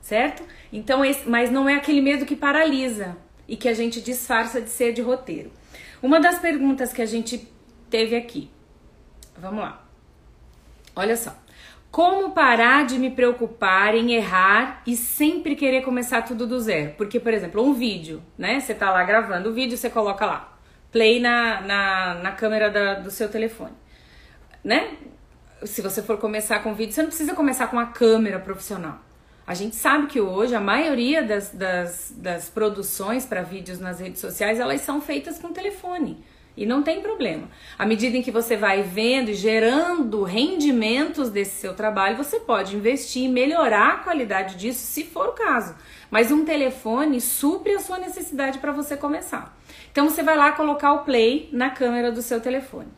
Speaker 1: certo? Então, esse, mas não é aquele medo que paralisa e que a gente disfarça de ser de roteiro. Uma das perguntas que a gente teve aqui, vamos lá. Olha só. Como parar de me preocupar em errar e sempre querer começar tudo do zero? Porque, por exemplo, um vídeo, né? Você tá lá gravando o vídeo, você coloca lá, play na, na, na câmera da, do seu telefone, né? Se você for começar com vídeo, você não precisa começar com a câmera profissional. A gente sabe que hoje a maioria das, das, das produções para vídeos nas redes sociais, elas são feitas com telefone. E não tem problema. À medida em que você vai vendo e gerando rendimentos desse seu trabalho, você pode investir e melhorar a qualidade disso, se for o caso. Mas um telefone supre a sua necessidade para você começar. Então você vai lá colocar o play na câmera do seu telefone.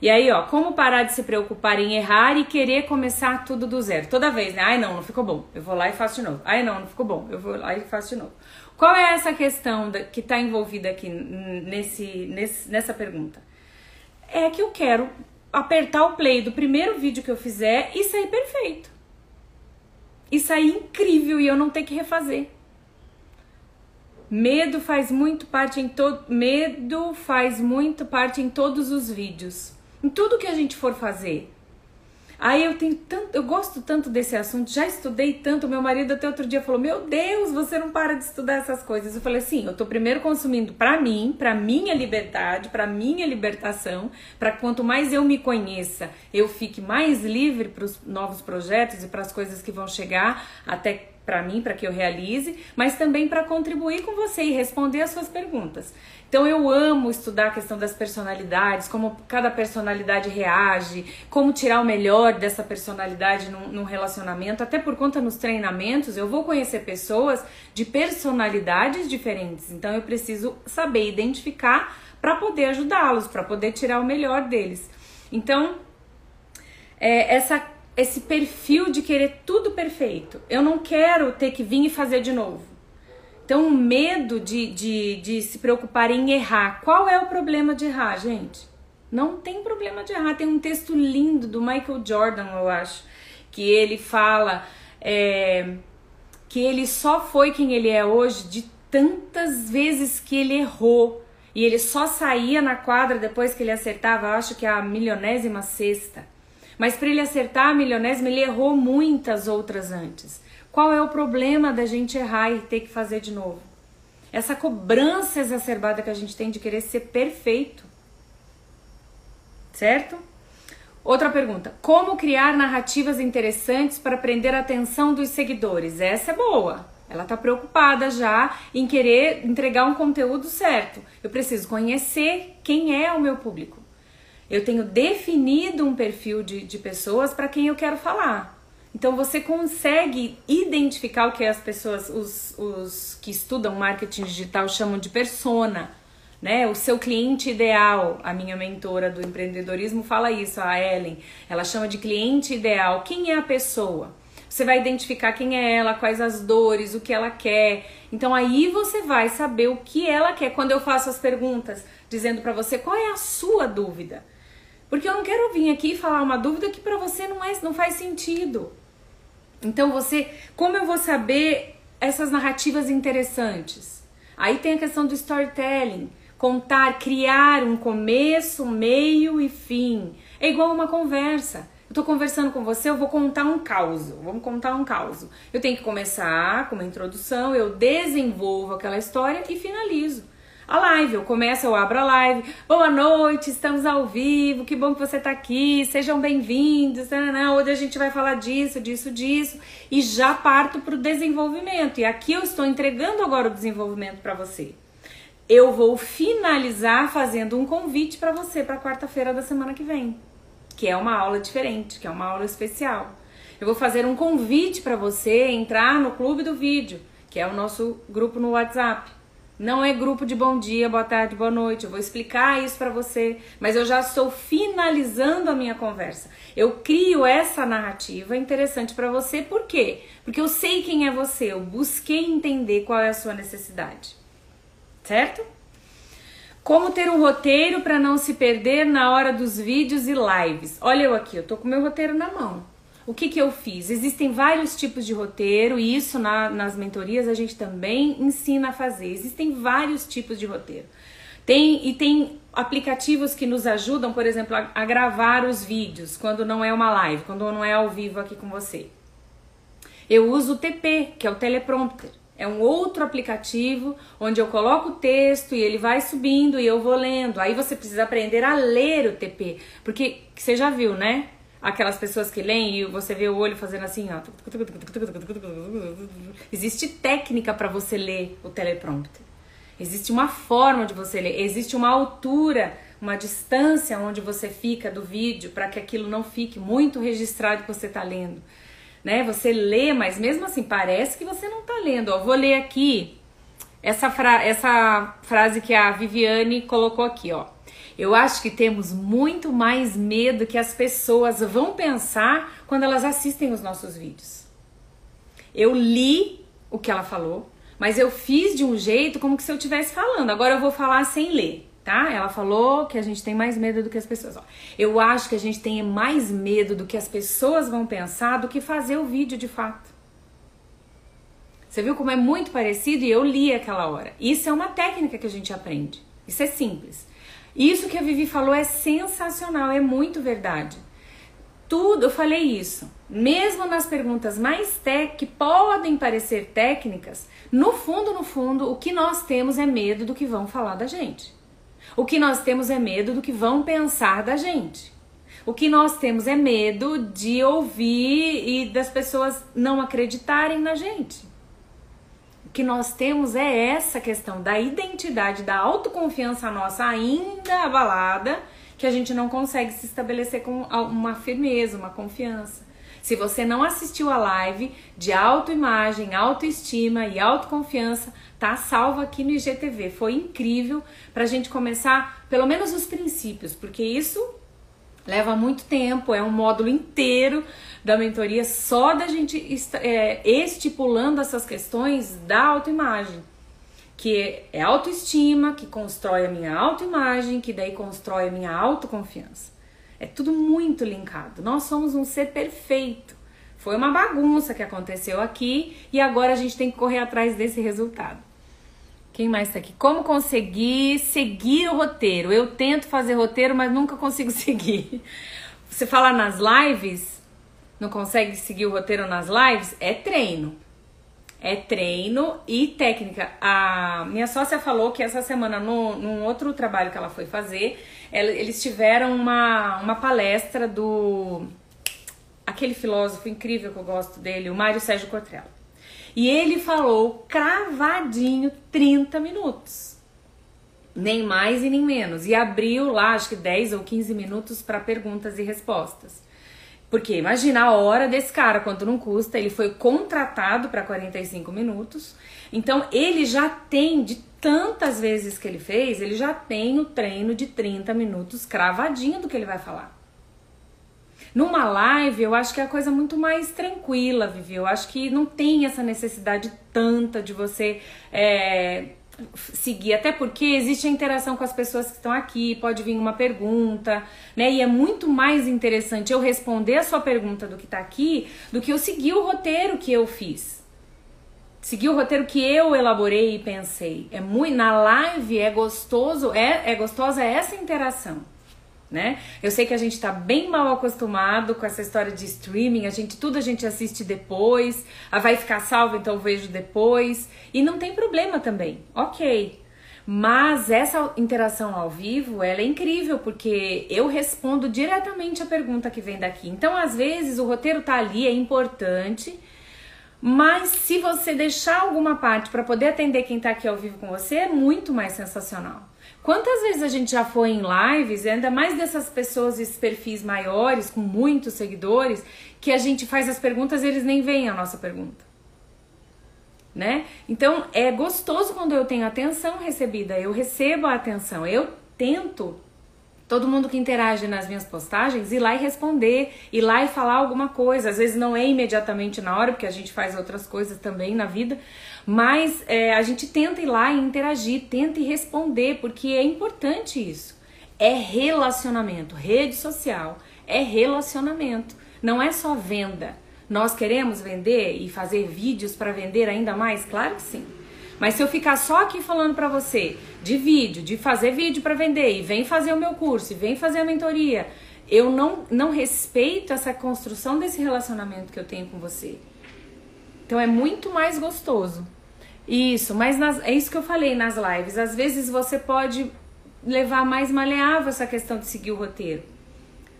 Speaker 1: E aí, ó, como parar de se preocupar em errar e querer começar tudo do zero? Toda vez, né? Ai, não, não ficou bom. Eu vou lá e faço de novo. Ai, não, não ficou bom. Eu vou lá e faço de novo. Qual é essa questão que está envolvida aqui nesse, nesse, nessa pergunta? É que eu quero apertar o play do primeiro vídeo que eu fizer e sair perfeito. E sair incrível e eu não ter que refazer. Medo faz muito parte em todo medo faz muito parte em todos os vídeos. Em tudo que a gente for fazer. Aí eu tenho tanto, eu gosto tanto desse assunto, já estudei tanto. Meu marido até outro dia falou: "Meu Deus, você não para de estudar essas coisas". Eu falei assim: "Eu tô primeiro consumindo para mim, para minha liberdade, para minha libertação, para quanto mais eu me conheça, eu fique mais livre para os novos projetos e para as coisas que vão chegar até para mim, para que eu realize, mas também para contribuir com você e responder as suas perguntas. Então eu amo estudar a questão das personalidades, como cada personalidade reage, como tirar o melhor dessa personalidade num, num, relacionamento, até por conta nos treinamentos eu vou conhecer pessoas de personalidades diferentes. Então eu preciso saber identificar para poder ajudá-los, para poder tirar o melhor deles. Então é, essa esse perfil de querer tudo perfeito. Eu não quero ter que vir e fazer de novo. Então, o medo de, de, de se preocupar em errar. Qual é o problema de errar, gente? Não tem problema de errar. Tem um texto lindo do Michael Jordan, eu acho, que ele fala é, que ele só foi quem ele é hoje de tantas vezes que ele errou. E ele só saía na quadra depois que ele acertava, acho que a milionésima sexta. Mas para ele acertar a milionésima, ele errou muitas outras antes. Qual é o problema da gente errar e ter que fazer de novo? Essa cobrança exacerbada que a gente tem de querer ser perfeito. Certo? Outra pergunta: como criar narrativas interessantes para prender a atenção dos seguidores? Essa é boa. Ela está preocupada já em querer entregar um conteúdo certo. Eu preciso conhecer quem é o meu público. Eu tenho definido um perfil de, de pessoas para quem eu quero falar. Então você consegue identificar o que as pessoas, os, os que estudam marketing digital chamam de persona, né? O seu cliente ideal. A minha mentora do empreendedorismo fala isso, a Ellen. Ela chama de cliente ideal. Quem é a pessoa? Você vai identificar quem é ela, quais as dores, o que ela quer. Então aí você vai saber o que ela quer. Quando eu faço as perguntas dizendo para você qual é a sua dúvida, porque eu não quero vir aqui falar uma dúvida que para você não, é, não faz sentido. Então você, como eu vou saber essas narrativas interessantes? Aí tem a questão do storytelling, contar, criar um começo, meio e fim. É igual uma conversa. Eu tô conversando com você, eu vou contar um caos. Vamos contar um caos. Eu tenho que começar com uma introdução, eu desenvolvo aquela história e finalizo a live. Eu começo, eu abro a live. Boa noite, estamos ao vivo. Que bom que você está aqui. Sejam bem-vindos. Hoje a gente vai falar disso, disso, disso. E já parto para o desenvolvimento. E aqui eu estou entregando agora o desenvolvimento para você. Eu vou finalizar fazendo um convite para você para quarta-feira da semana que vem, que é uma aula diferente, que é uma aula especial. Eu vou fazer um convite para você entrar no Clube do Vídeo, que é o nosso grupo no WhatsApp. Não é grupo de bom dia, boa tarde, boa noite. Eu vou explicar isso para você, mas eu já estou finalizando a minha conversa. Eu crio essa narrativa interessante para você, por quê? Porque eu sei quem é você, eu busquei entender qual é a sua necessidade. Certo? Como ter um roteiro para não se perder na hora dos vídeos e lives. Olha eu aqui, eu tô com meu roteiro na mão. O que, que eu fiz? Existem vários tipos de roteiro e isso na, nas mentorias a gente também ensina a fazer. Existem vários tipos de roteiro. Tem, e tem aplicativos que nos ajudam, por exemplo, a, a gravar os vídeos quando não é uma live, quando não é ao vivo aqui com você. Eu uso o TP, que é o teleprompter. É um outro aplicativo onde eu coloco o texto e ele vai subindo e eu vou lendo. Aí você precisa aprender a ler o TP, porque você já viu, né? Aquelas pessoas que leem e você vê o olho fazendo assim, ó. Existe técnica para você ler o teleprompter. Existe uma forma de você ler, existe uma altura uma distância onde você fica do vídeo para que aquilo não fique muito registrado que você está lendo. Né? Você lê, mas mesmo assim parece que você não está lendo. Ó, vou ler aqui essa, fra essa frase que a Viviane colocou aqui, ó. Eu acho que temos muito mais medo que as pessoas vão pensar quando elas assistem os nossos vídeos. Eu li o que ela falou, mas eu fiz de um jeito como que se eu estivesse falando. Agora eu vou falar sem ler, tá? Ela falou que a gente tem mais medo do que as pessoas. Ó, eu acho que a gente tem mais medo do que as pessoas vão pensar do que fazer o vídeo de fato. Você viu como é muito parecido e eu li aquela hora. Isso é uma técnica que a gente aprende. Isso é simples. Isso que a Vivi falou é sensacional, é muito verdade. Tudo, eu falei isso. Mesmo nas perguntas mais tec, que podem parecer técnicas, no fundo, no fundo, o que nós temos é medo do que vão falar da gente. O que nós temos é medo do que vão pensar da gente. O que nós temos é medo de ouvir e das pessoas não acreditarem na gente. Que nós temos é essa questão da identidade, da autoconfiança nossa ainda abalada, que a gente não consegue se estabelecer com uma firmeza, uma confiança. Se você não assistiu a live de autoimagem, autoestima e autoconfiança, tá salvo aqui no IGTV. Foi incrível para a gente começar pelo menos os princípios, porque isso leva muito tempo, é um módulo inteiro da mentoria só da gente é, estipulando essas questões da autoimagem. Que é autoestima, que constrói a minha autoimagem, que daí constrói a minha autoconfiança. É tudo muito linkado. Nós somos um ser perfeito. Foi uma bagunça que aconteceu aqui e agora a gente tem que correr atrás desse resultado. Quem mais tá aqui? Como conseguir seguir o roteiro? Eu tento fazer roteiro, mas nunca consigo seguir. Você fala nas lives, não consegue seguir o roteiro nas lives, é treino. É treino e técnica. A minha sócia falou que essa semana, no, num outro trabalho que ela foi fazer, ela, eles tiveram uma, uma palestra do. aquele filósofo incrível que eu gosto dele, o Mário Sérgio Cortrella. E ele falou cravadinho 30 minutos. Nem mais e nem menos. E abriu lá, acho que 10 ou 15 minutos para perguntas e respostas. Porque imagina a hora desse cara, quanto não custa, ele foi contratado para 45 minutos. Então ele já tem, de tantas vezes que ele fez, ele já tem o treino de 30 minutos cravadinho do que ele vai falar. Numa live, eu acho que é a coisa muito mais tranquila, Vivi. Eu acho que não tem essa necessidade tanta de você é, seguir, até porque existe a interação com as pessoas que estão aqui, pode vir uma pergunta, né? E é muito mais interessante eu responder a sua pergunta do que está aqui do que eu seguir o roteiro que eu fiz. Seguir o roteiro que eu elaborei e pensei. É muito na live é gostoso, é, é gostosa essa interação né? Eu sei que a gente está bem mal acostumado com essa história de streaming, a gente tudo a gente assiste depois, a vai ficar salvo, então vejo depois, e não tem problema também. OK. Mas essa interação ao vivo, ela é incrível, porque eu respondo diretamente a pergunta que vem daqui. Então, às vezes, o roteiro tá ali, é importante, mas se você deixar alguma parte para poder atender quem tá aqui ao vivo com você, é muito mais sensacional. Quantas vezes a gente já foi em lives, ainda mais dessas pessoas, esses perfis maiores, com muitos seguidores, que a gente faz as perguntas e eles nem veem a nossa pergunta. Né? Então é gostoso quando eu tenho atenção recebida, eu recebo a atenção, eu tento todo mundo que interage nas minhas postagens ir lá e responder, ir lá e falar alguma coisa. Às vezes não é imediatamente na hora, porque a gente faz outras coisas também na vida, mas é, a gente tenta ir lá e interagir, tenta responder, porque é importante isso. É relacionamento, rede social é relacionamento, não é só venda. Nós queremos vender e fazer vídeos para vender ainda mais? Claro que sim. Mas se eu ficar só aqui falando para você de vídeo, de fazer vídeo para vender, e vem fazer o meu curso, e vem fazer a mentoria, eu não, não respeito essa construção desse relacionamento que eu tenho com você. Então é muito mais gostoso isso, mas nas, é isso que eu falei nas lives. Às vezes você pode levar mais maleável essa questão de seguir o roteiro,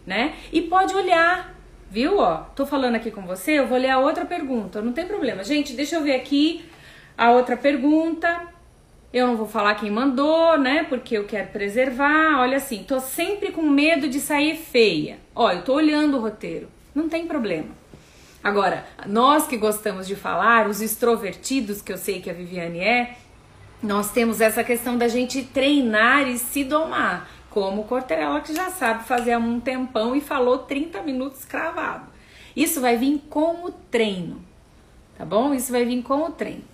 Speaker 1: né? E pode olhar, viu? Ó, tô falando aqui com você, eu vou ler a outra pergunta, não tem problema. Gente, deixa eu ver aqui a outra pergunta. Eu não vou falar quem mandou, né? Porque eu quero preservar. Olha assim, tô sempre com medo de sair feia. Ó, eu tô olhando o roteiro. Não tem problema. Agora, nós que gostamos de falar, os extrovertidos, que eu sei que a Viviane é, nós temos essa questão da gente treinar e se domar. Como o Corterella, que já sabe fazer há um tempão e falou 30 minutos cravado. Isso vai vir com o treino, tá bom? Isso vai vir com o treino.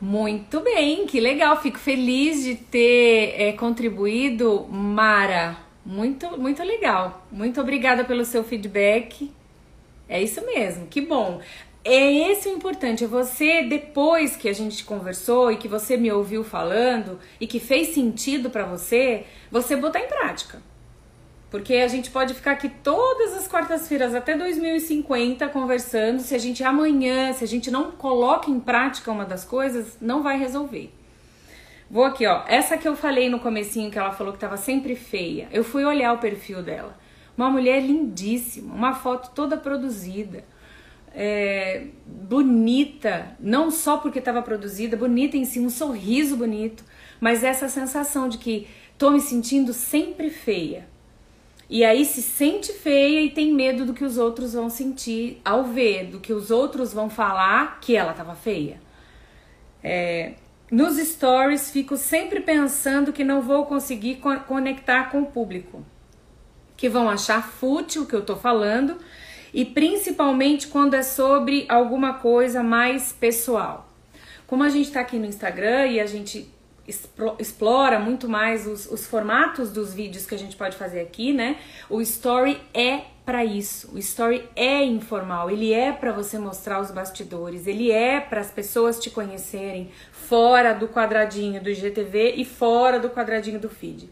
Speaker 1: Muito bem, que legal. Fico feliz de ter é, contribuído, Mara. Muito, muito legal. Muito obrigada pelo seu feedback. É isso mesmo, que bom. É esse o importante, é você, depois que a gente conversou e que você me ouviu falando e que fez sentido para você, você botar em prática. Porque a gente pode ficar aqui todas as quartas-feiras até 2050 conversando. Se a gente amanhã, se a gente não coloca em prática uma das coisas, não vai resolver. Vou aqui, ó. Essa que eu falei no comecinho que ela falou que tava sempre feia. Eu fui olhar o perfil dela. Uma mulher lindíssima, uma foto toda produzida. É, bonita, não só porque estava produzida, bonita em si, um sorriso bonito, mas essa sensação de que tô me sentindo sempre feia. E aí se sente feia e tem medo do que os outros vão sentir ao ver, do que os outros vão falar que ela estava feia. É, nos stories fico sempre pensando que não vou conseguir conectar com o público, que vão achar fútil o que eu tô falando e principalmente quando é sobre alguma coisa mais pessoal. Como a gente está aqui no Instagram e a gente explora muito mais os, os, formatos dos vídeos que a gente pode fazer aqui, né? O story é para isso. O story é informal, ele é para você mostrar os bastidores, ele é para as pessoas te conhecerem fora do quadradinho do IGTV e fora do quadradinho do feed.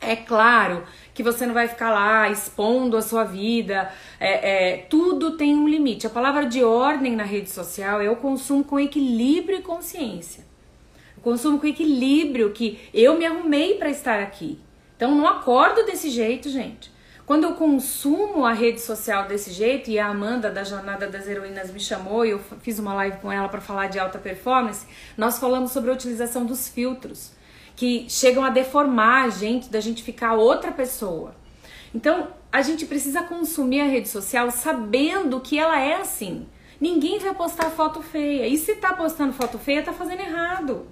Speaker 1: É claro que você não vai ficar lá expondo a sua vida, é, é, tudo tem um limite. A palavra de ordem na rede social é o consumo com equilíbrio e consciência consumo com equilíbrio, que eu me arrumei para estar aqui. Então não acordo desse jeito, gente. Quando eu consumo a rede social desse jeito, e a Amanda da Jornada das Heroínas me chamou e eu fiz uma live com ela para falar de alta performance, nós falamos sobre a utilização dos filtros, que chegam a deformar a gente, da gente ficar outra pessoa. Então, a gente precisa consumir a rede social sabendo que ela é assim. Ninguém vai postar foto feia. E se tá postando foto feia, tá fazendo errado.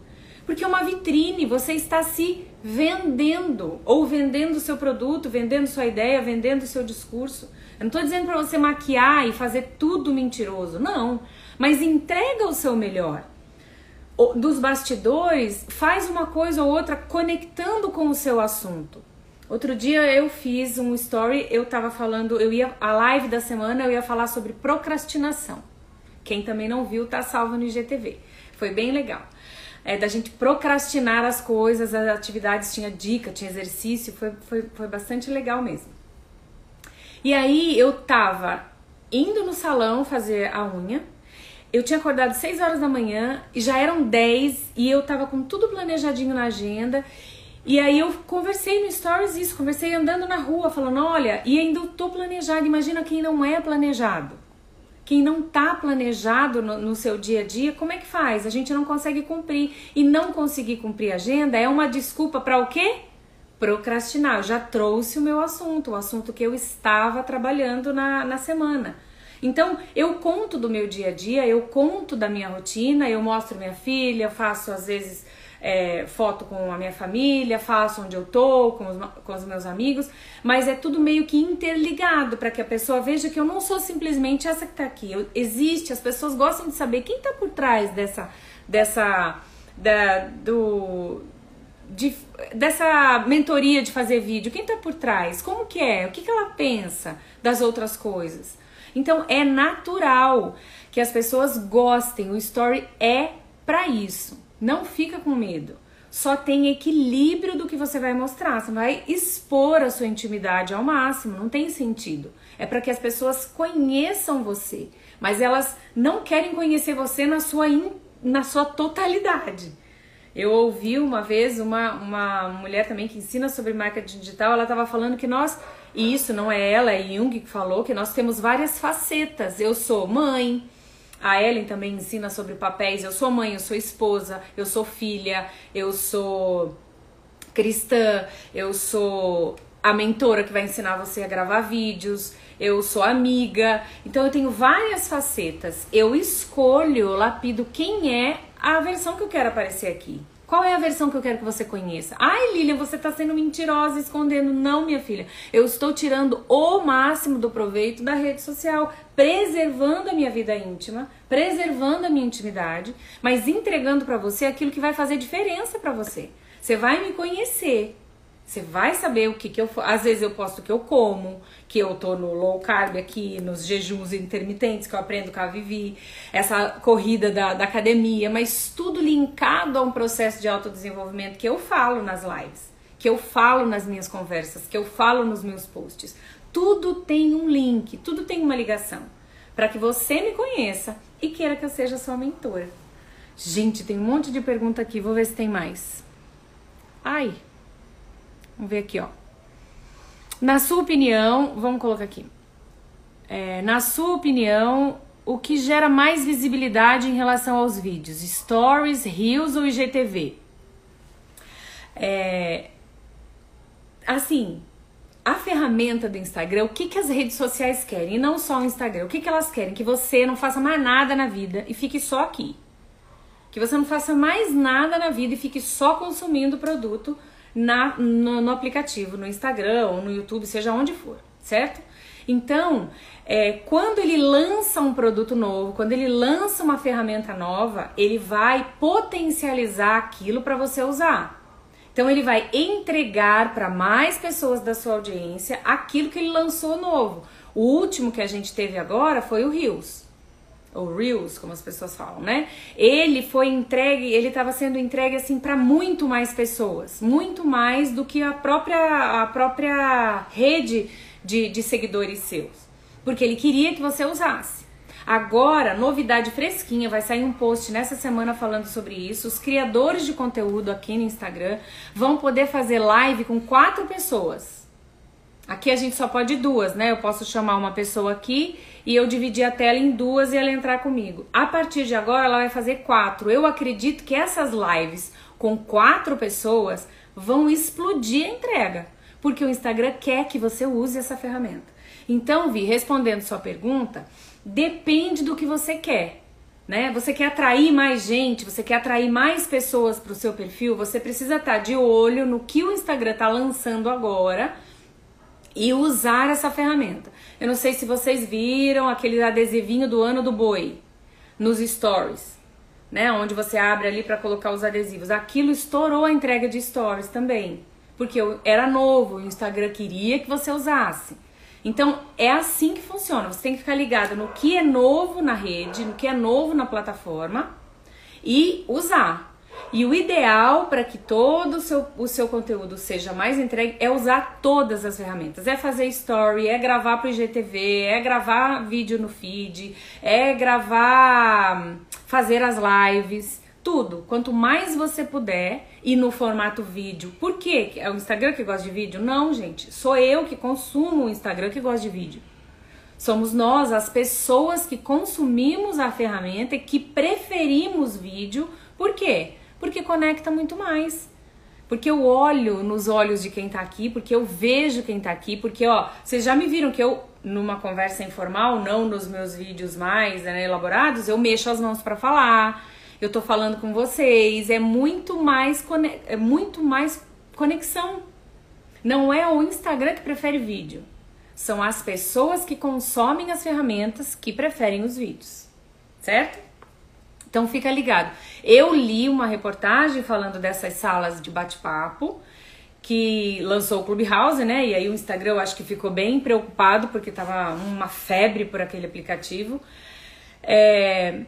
Speaker 1: Porque é uma vitrine, você está se vendendo, ou vendendo seu produto, vendendo sua ideia, vendendo seu discurso. Eu não estou dizendo para você maquiar e fazer tudo mentiroso, não. Mas entrega o seu melhor. Dos bastidores, faz uma coisa ou outra conectando com o seu assunto. Outro dia eu fiz um story, eu tava falando, eu ia a live da semana, eu ia falar sobre procrastinação. Quem também não viu, tá salvo no IGTV. Foi bem legal é, da gente procrastinar as coisas, as atividades, tinha dica, tinha exercício, foi, foi, foi bastante legal mesmo. E aí eu tava indo no salão fazer a unha, eu tinha acordado 6 horas da manhã e já eram 10 e eu tava com tudo planejadinho na agenda. E aí eu conversei no Stories isso, conversei andando na rua, falando, olha, e ainda tô planejado, imagina quem não é planejado. Quem não está planejado no, no, seu dia a dia, como é que faz? A gente não consegue cumprir. E não conseguir cumprir a agenda é uma desculpa para o quê? Procrastinar. Eu já trouxe o meu assunto, o assunto que eu estava trabalhando na, na semana. Então, eu conto do meu dia a dia, eu conto da minha rotina, eu mostro minha filha, faço às vezes é, foto com a minha família, faço onde eu tô, com os, com os meus amigos, mas é tudo meio que interligado para que a pessoa veja que eu não sou simplesmente essa que tá aqui. Eu, existe, as pessoas gostam de saber quem tá por trás dessa, dessa, da, do, de, dessa mentoria de fazer vídeo, quem tá por trás, como que é, o que, que ela pensa das outras coisas. Então é natural que as pessoas gostem, o story é para isso. Não fica com medo. Só tem equilíbrio do que você vai mostrar. Você vai expor a sua intimidade ao máximo. Não tem sentido. É para que as pessoas conheçam você. Mas elas não querem conhecer você na sua, in, na sua totalidade. Eu ouvi uma vez uma, uma mulher também que ensina sobre marketing digital, ela estava falando que nós, e isso não é ela, é Jung que falou, que nós temos várias facetas. Eu sou mãe, A Ellen também ensina sobre papéis. Eu sou mãe, eu sou esposa, eu sou filha, eu sou cristã, eu sou a mentora que vai ensinar você a gravar vídeos, eu sou amiga. Então eu tenho várias facetas. Eu escolho, lapido quem é a versão que eu quero aparecer aqui. Qual é a versão que eu quero que você conheça? Ai, Lilian, você está sendo mentirosa, escondendo. Não, minha filha. Eu estou tirando o máximo do proveito da rede social, preservando a minha vida íntima, preservando a minha intimidade, mas entregando para você aquilo que vai fazer diferença para você. Você vai me conhecer. Você vai saber o que, que eu. Às vezes eu posto que eu como, que eu tô no low carb aqui, nos jejuns intermitentes que eu aprendo com a Vivi, essa corrida da, da academia, mas tudo linkado a um processo de autodesenvolvimento que eu falo nas lives, que eu falo nas minhas conversas, que eu falo nos meus posts. Tudo tem um link, tudo tem uma ligação. Para que você me conheça e queira que eu seja sua mentora. Gente, tem um monte de pergunta aqui, vou ver se tem mais. Ai, vamos ver aqui, ó. Na sua opinião, vamos colocar aqui. É, na sua opinião, o que gera mais visibilidade em relação aos vídeos? Stories, Reels ou IGTV? É, assim, a ferramenta do Instagram, o que, que as redes sociais querem? E não só o Instagram. O que, que elas querem? Que você não faça mais nada na vida e fique só aqui. Que você não faça mais nada na vida e fique só consumindo o produto na, no, no aplicativo, no Instagram ou no YouTube, seja onde for, certo? Então, é, quando ele lança um produto novo, quando ele lança uma ferramenta nova, ele vai potencializar aquilo para você usar. Então, ele vai entregar para mais pessoas da sua audiência aquilo que ele lançou novo. O último que a gente teve agora foi o Rios ou Reels, como as pessoas falam, né? Ele foi entregue, ele estava sendo entregue assim para muito mais pessoas, muito mais do que a própria a própria rede de, de seguidores seus, porque ele queria que você usasse. Agora, novidade fresquinha, vai sair um post nessa semana falando sobre isso. Os criadores de conteúdo aqui no Instagram vão poder fazer live com quatro pessoas. Aqui a gente só pode duas, né? Eu posso chamar uma pessoa aqui e eu dividi a tela em duas e ela entrar comigo. A partir de agora ela vai fazer quatro. Eu acredito que essas lives com quatro pessoas vão explodir a entrega, porque o Instagram quer que você use essa ferramenta. Então, Vi, respondendo sua pergunta, depende do que você quer. Né? Você quer atrair mais gente, você quer atrair mais pessoas para o seu perfil, você precisa estar tá de olho no que o Instagram está lançando agora e usar essa ferramenta. Eu não sei se vocês viram aquele adesivinho do ano do boi nos stories, né? Onde você abre ali para colocar os adesivos. Aquilo estourou a entrega de stories também, porque era novo, o Instagram queria que você usasse. Então é assim que funciona. Você tem que ficar ligado no que é novo na rede, no que é novo na plataforma e usar. E o ideal para que todo o seu, o seu conteúdo seja mais entregue é usar todas as ferramentas. É fazer story, é gravar pro IGTV, é gravar vídeo no feed, é gravar, fazer as lives, tudo. Quanto mais você puder e no formato vídeo. Por quê? É o Instagram que gosta de vídeo? Não, gente. Sou eu que consumo o Instagram que gosta de vídeo. Somos nós, as pessoas que consumimos a ferramenta e que preferimos vídeo. Por quê? Porque conecta muito mais. Porque eu olho nos olhos de quem tá aqui, porque eu vejo quem tá aqui, porque ó, vocês já me viram que eu numa conversa informal, não nos meus vídeos mais né, elaborados, eu mexo as mãos para falar. Eu tô falando com vocês, é muito mais é muito mais conexão. Não é o Instagram que prefere vídeo. São as pessoas que consomem as ferramentas que preferem os vídeos. Certo? Então fica ligado. Eu li uma reportagem falando dessas salas de bate-papo que lançou o Clubhouse, né? E aí o Instagram eu acho que ficou bem preocupado porque tava uma febre por aquele aplicativo. É...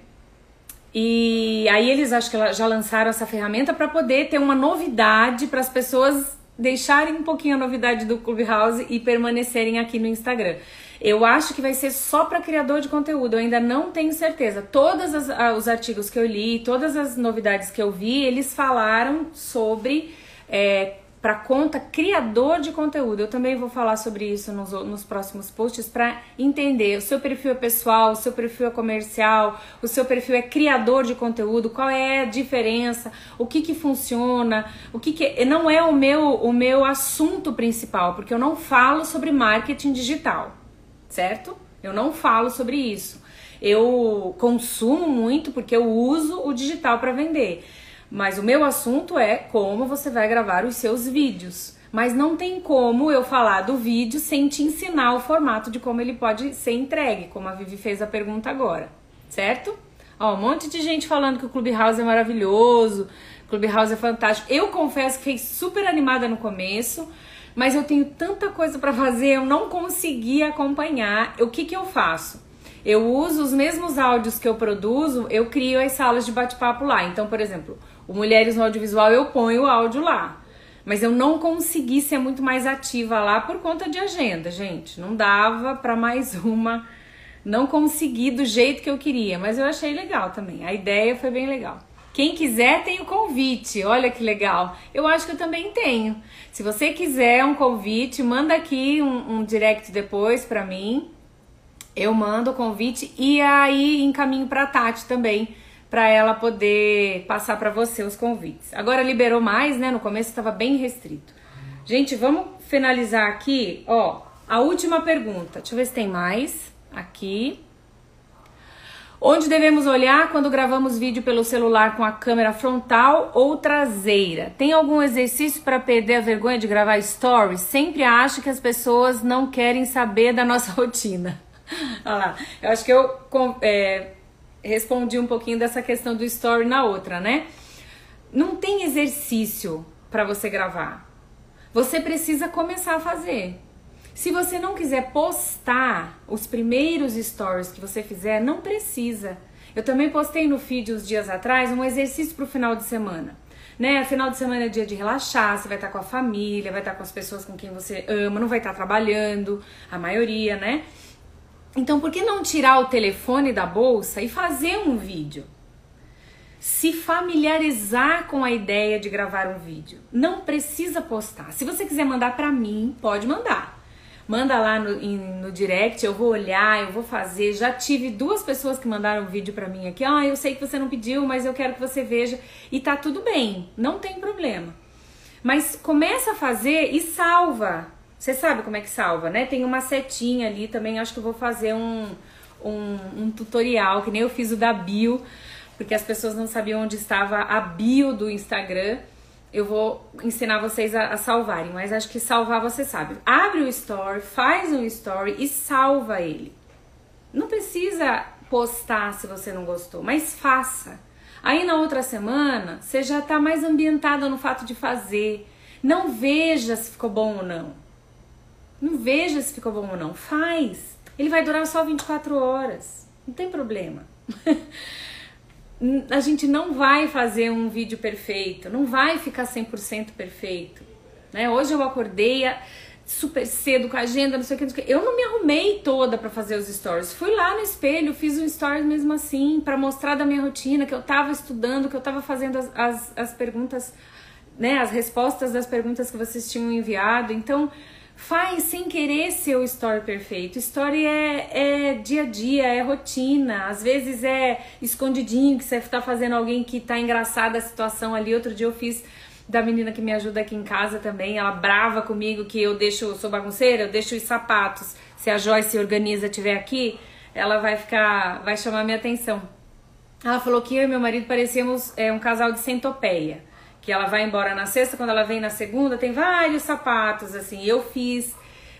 Speaker 1: E aí eles acho que já lançaram essa ferramenta para poder ter uma novidade para as pessoas deixarem um pouquinho a novidade do Clubhouse e permanecerem aqui no Instagram. Eu acho que vai ser só para criador de conteúdo, eu ainda não tenho certeza. Todos os artigos que eu li, todas as novidades que eu vi, eles falaram sobre é, para conta criador de conteúdo. Eu também vou falar sobre isso nos, nos próximos posts para entender o seu perfil é pessoal, o seu perfil é comercial, o seu perfil é criador de conteúdo, qual é a diferença, o que que funciona, o que que não é o meu o meu assunto principal, porque eu não falo sobre marketing digital, certo? Eu não falo sobre isso. Eu consumo muito porque eu uso o digital para vender. Mas o meu assunto é como você vai gravar os seus vídeos. Mas não tem como eu falar do vídeo sem te ensinar o formato de como ele pode ser entregue, como a Vivi fez a pergunta agora, certo? Ó, um monte de gente falando que o Clubhouse é maravilhoso, Clubhouse é fantástico. Eu confesso que fiquei super animada no começo, mas eu tenho tanta coisa para fazer, eu não consegui acompanhar. O que que eu faço? Eu uso os mesmos áudios que eu produzo, eu crio as salas de bate-papo lá. Então, por exemplo, o Mulheres no Audiovisual eu ponho o áudio lá. Mas eu não consegui ser muito mais ativa lá por conta de agenda, gente. Não dava para mais uma. Não consegui do jeito que eu queria, mas eu achei legal também. A ideia foi bem legal. Quem quiser tem o convite. Olha que legal. Eu acho que eu também tenho. Se você quiser um convite, manda aqui um, um direct depois para mim. Eu mando o convite e aí encaminho para Tati também para ela poder passar para você os convites. Agora liberou mais, né? No começo estava bem restrito. Gente, vamos finalizar aqui, ó, a última pergunta. Deixa eu ver se tem mais aqui. Onde devemos olhar quando gravamos vídeo pelo celular com a câmera frontal ou traseira? Tem algum exercício para perder a vergonha de gravar stories? Sempre acho que as pessoas não querem saber da nossa rotina. Olha lá, eu acho que eu é, respondi um pouquinho dessa questão do story na outra, né? Não tem exercício para você gravar. Você precisa começar a fazer. Se você não quiser postar os primeiros stories que você fizer, não precisa. Eu também postei no feed uns dias atrás um exercício para o final de semana. Né? Final de semana é dia de relaxar, você vai estar com a família, vai estar com as pessoas com quem você ama, não vai estar trabalhando, a maioria, né? Então, por que não tirar o telefone da bolsa e fazer um vídeo? Se familiarizar com a ideia de gravar um vídeo. Não precisa postar. Se você quiser mandar para mim, pode mandar. Manda lá no, no direct, eu vou olhar, eu vou fazer. Já tive duas pessoas que mandaram um vídeo para mim aqui. Ah, eu sei que você não pediu, mas eu quero que você veja. E tá tudo bem, não tem problema. Mas começa a fazer e salva. Você sabe como é que salva, né? Tem uma setinha ali também, acho que eu vou fazer um, um, um, tutorial, que nem eu fiz o da bio, porque as pessoas não sabiam onde estava a bio do Instagram. Eu vou ensinar vocês a, a salvarem, mas acho que salvar você sabe. Abre o story, faz um story e salva ele. Não precisa postar se você não gostou, mas faça. Aí na outra semana, você já tá mais ambientada no fato de fazer. Não veja se ficou bom ou não. Não veja se ficou bom ou não. Faz. Ele vai durar só 24 horas. Não tem problema. a gente não vai fazer um vídeo perfeito, não vai ficar 100% perfeito. Né? Hoje eu acordei super cedo com a agenda, não sei o que, Eu não me arrumei toda para fazer os stories. Fui lá no espelho, fiz um stories mesmo assim, para mostrar da minha rotina, que eu tava estudando, que eu tava fazendo as, as, as perguntas, né, as respostas das perguntas que vocês tinham enviado. Então, Faz sem querer ser o story perfeito. Story é, é dia a dia, é rotina. Às vezes é escondidinho que você está fazendo alguém que tá engraçada a situação ali. Outro dia eu fiz da menina que me ajuda aqui em casa também. Ela brava comigo que eu deixo, sou bagunceira, eu deixo os sapatos. Se a Joyce organiza tiver aqui, ela vai ficar, vai chamar minha atenção. Ela falou que eu e meu marido parecíamos é, um casal de centopeia que ela vai embora na sexta, quando ela vem na segunda, tem vários sapatos, assim. Eu fiz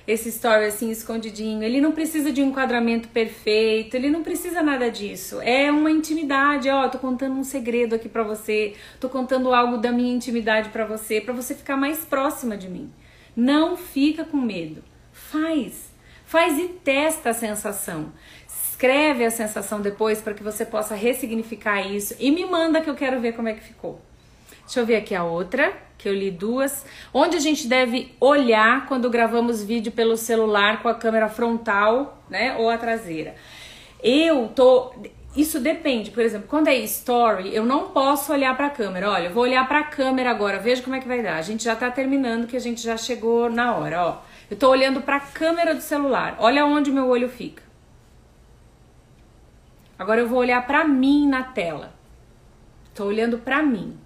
Speaker 1: esse story assim escondidinho. Ele não precisa de um enquadramento perfeito, ele não precisa nada disso. É uma intimidade, ó, tô contando um segredo aqui para você, tô contando algo da minha intimidade para você, para você ficar mais próxima de mim. Não fica com medo. Faz. Faz e testa a sensação. Escreve a sensação depois para que você possa ressignificar isso e me manda que eu quero ver como é que ficou. Deixa eu ver aqui a outra, que eu li duas. Onde a gente deve olhar quando gravamos vídeo pelo celular com a câmera frontal, né, ou a traseira. Eu tô isso depende. Por exemplo, quando é story, eu não posso olhar para a câmera. Olha, eu vou olhar para a câmera agora, veja como é que vai dar. A gente já tá terminando, que a gente já chegou na hora, ó. Eu tô olhando para a câmera do celular. Olha onde meu olho fica. Agora eu vou olhar para mim na tela. Tô olhando para mim.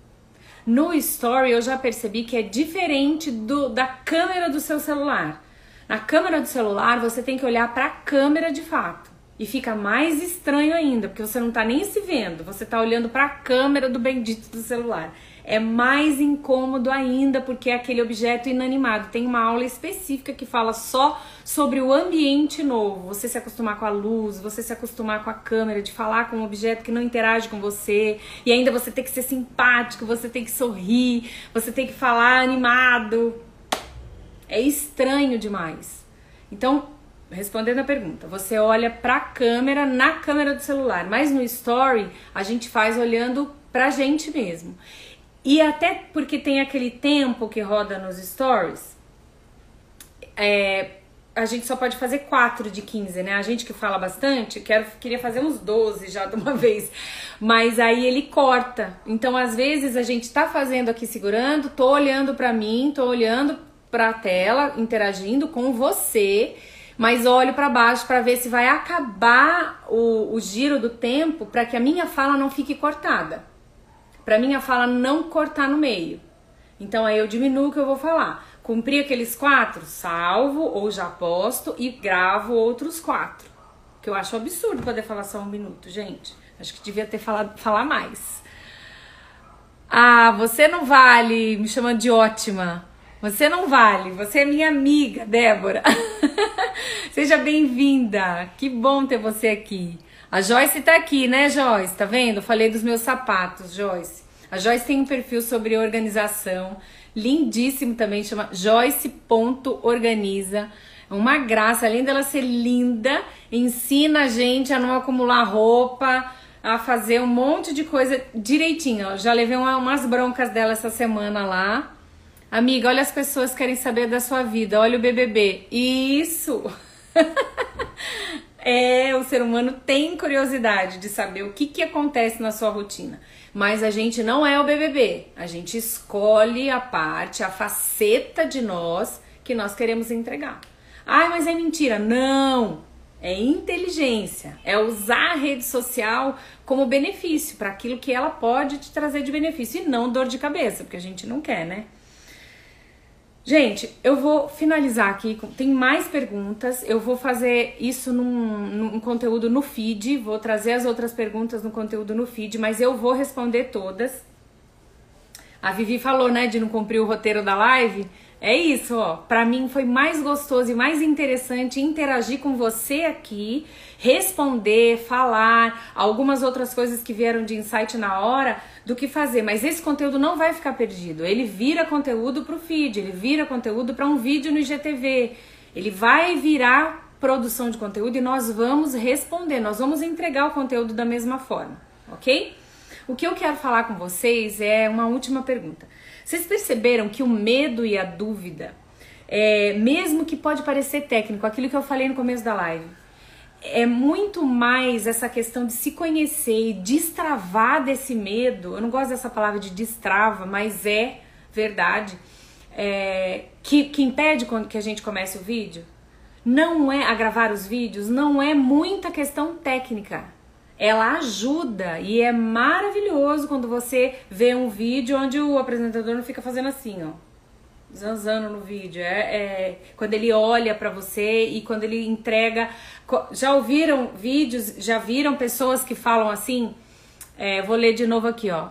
Speaker 1: No story eu já percebi que é diferente do da câmera do seu celular. Na câmera do celular você tem que olhar para a câmera de fato. E fica mais estranho ainda, porque você não tá nem se vendo, você tá olhando para a câmera do bendito do celular. É mais incômodo ainda porque é aquele objeto inanimado. Tem uma aula específica que fala só sobre o ambiente novo. Você se acostumar com a luz, você se acostumar com a câmera, de falar com um objeto que não interage com você, e ainda você tem que ser simpático, você tem que sorrir, você tem que falar animado. É estranho demais. Então, respondendo a pergunta, você olha para a câmera na câmera do celular, mas no story a gente faz olhando pra gente mesmo. E até porque tem aquele tempo que roda nos stories, é, a gente só pode fazer 4 de 15, né? A gente que fala bastante, quero, queria fazer uns 12 já de uma vez. Mas aí ele corta. Então, às vezes, a gente tá fazendo aqui segurando, tô olhando para mim, tô olhando pra tela, interagindo com você mas olho para baixo para ver se vai acabar o, o giro do tempo para que a minha fala não fique cortada. Para minha fala não cortar no meio. Então aí eu diminuo o que eu vou falar. Cumpri aqueles quatro, salvo ou já posto e gravo outros quatro. Que eu acho absurdo poder falar só um minuto, gente. Acho que devia ter falado falar mais. Ah, você não vale me chamando de ótima. Você não vale, você é minha amiga, Débora. Seja bem-vinda. Que bom ter você aqui. A Joyce tá aqui, né, Joyce? Tá vendo? Falei dos meus sapatos, Joyce. A Joyce tem um perfil sobre organização, lindíssimo também, chama joyce.organiza. É uma graça, além dela ser linda, ensina a gente a não acumular roupa, a fazer um monte de coisa direitinho. já levei uma, umas broncas dela essa semana lá Amiga, olha as pessoas que querem saber da sua vida. Olha o BBB. Isso! é, o ser humano tem curiosidade de saber o que, que acontece na sua rotina. Mas a gente não é o BBB. A gente escolhe a parte, a faceta de nós que nós queremos entregar. Ai, mas é mentira. Não! É inteligência, é usar a rede social como benefício para aquilo que ela pode te trazer de benefício e não dor de cabeça, porque a gente não quer, né? Gente, eu vou finalizar aqui. Tem mais perguntas. Eu vou fazer isso num, num, conteúdo no feed. Vou trazer as outras perguntas no conteúdo no feed, mas eu vou responder todas. A Vivi falou, né, de não cumprir o roteiro da live. É isso, ó. Para mim foi mais gostoso e mais interessante interagir com você aqui, responder, falar, algumas outras coisas que vieram de insight na hora, do que fazer. Mas esse conteúdo não vai ficar perdido. Ele vira conteúdo para o feed, ele vira conteúdo para um vídeo no IGTV. Ele vai virar produção de conteúdo e nós vamos responder, nós vamos entregar o conteúdo da mesma forma, ok? O que eu quero falar com vocês é uma última pergunta. Vocês perceberam que o medo e a dúvida, é, mesmo que pode parecer técnico, aquilo que eu falei no começo da live, é muito mais essa questão de se conhecer e destravar desse medo. Eu não gosto dessa palavra de destrava, mas é verdade. É, que, que impede que a gente comece o vídeo. Não é a gravar os vídeos, não é muita questão técnica ela ajuda e é maravilhoso quando você vê um vídeo onde o apresentador não fica fazendo assim, ó. Zanzando no vídeo. É, é quando ele olha para você e quando ele entrega. Já ouviram vídeos, já viram pessoas que falam assim? É, vou ler de novo aqui, ó.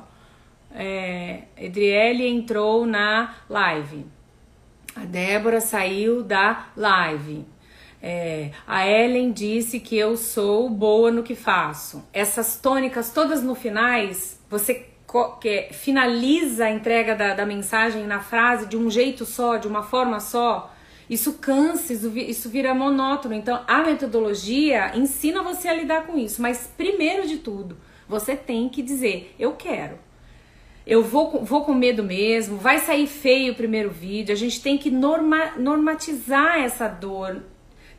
Speaker 1: É, Edriele entrou na live. A Débora saiu da live. É, a Ellen disse que eu sou boa no que faço. Essas tônicas todas no finais, você finaliza a entrega da, da mensagem na frase de um jeito só, de uma forma só, isso cansa, isso, isso vira monótono. Então, a metodologia ensina você a lidar com isso. Mas, primeiro de tudo, você tem que dizer: eu quero. Eu vou, vou com medo mesmo, vai sair feio o primeiro vídeo. A gente tem que norma, normatizar essa dor,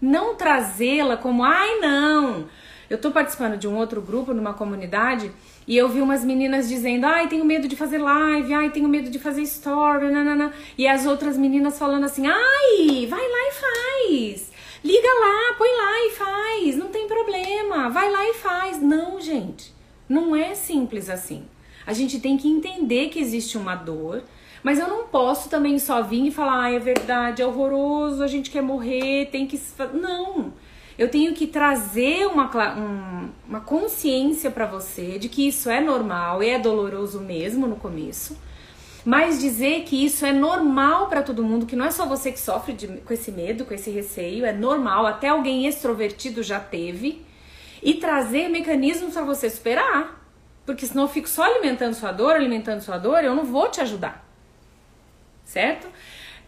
Speaker 1: não trazê-la como, ai não, Eu tô participando de um outro grupo, numa comunidade, e eu vi umas meninas dizendo: ai, tenho medo de fazer live, ai, tenho medo de fazer story, nanana. E as outras meninas falando assim: ai, vai lá e faz. Liga lá, põe lá e faz, não tem problema, vai lá e faz. Não, gente, não é simples assim. A gente tem que entender que existe uma dor, mas eu não posso também só vir e falar, ah, é verdade, é horroroso, a gente quer morrer, tem que. Não! Eu tenho que trazer uma, um, uma consciência para você de que isso é normal, é doloroso mesmo no começo, mas dizer que isso é normal para todo mundo, que não é só você que sofre de, com esse medo, com esse receio, é normal, até alguém extrovertido já teve, e trazer mecanismos para você superar. Porque senão eu fico só alimentando sua dor, alimentando sua dor, eu não vou te ajudar. Certo?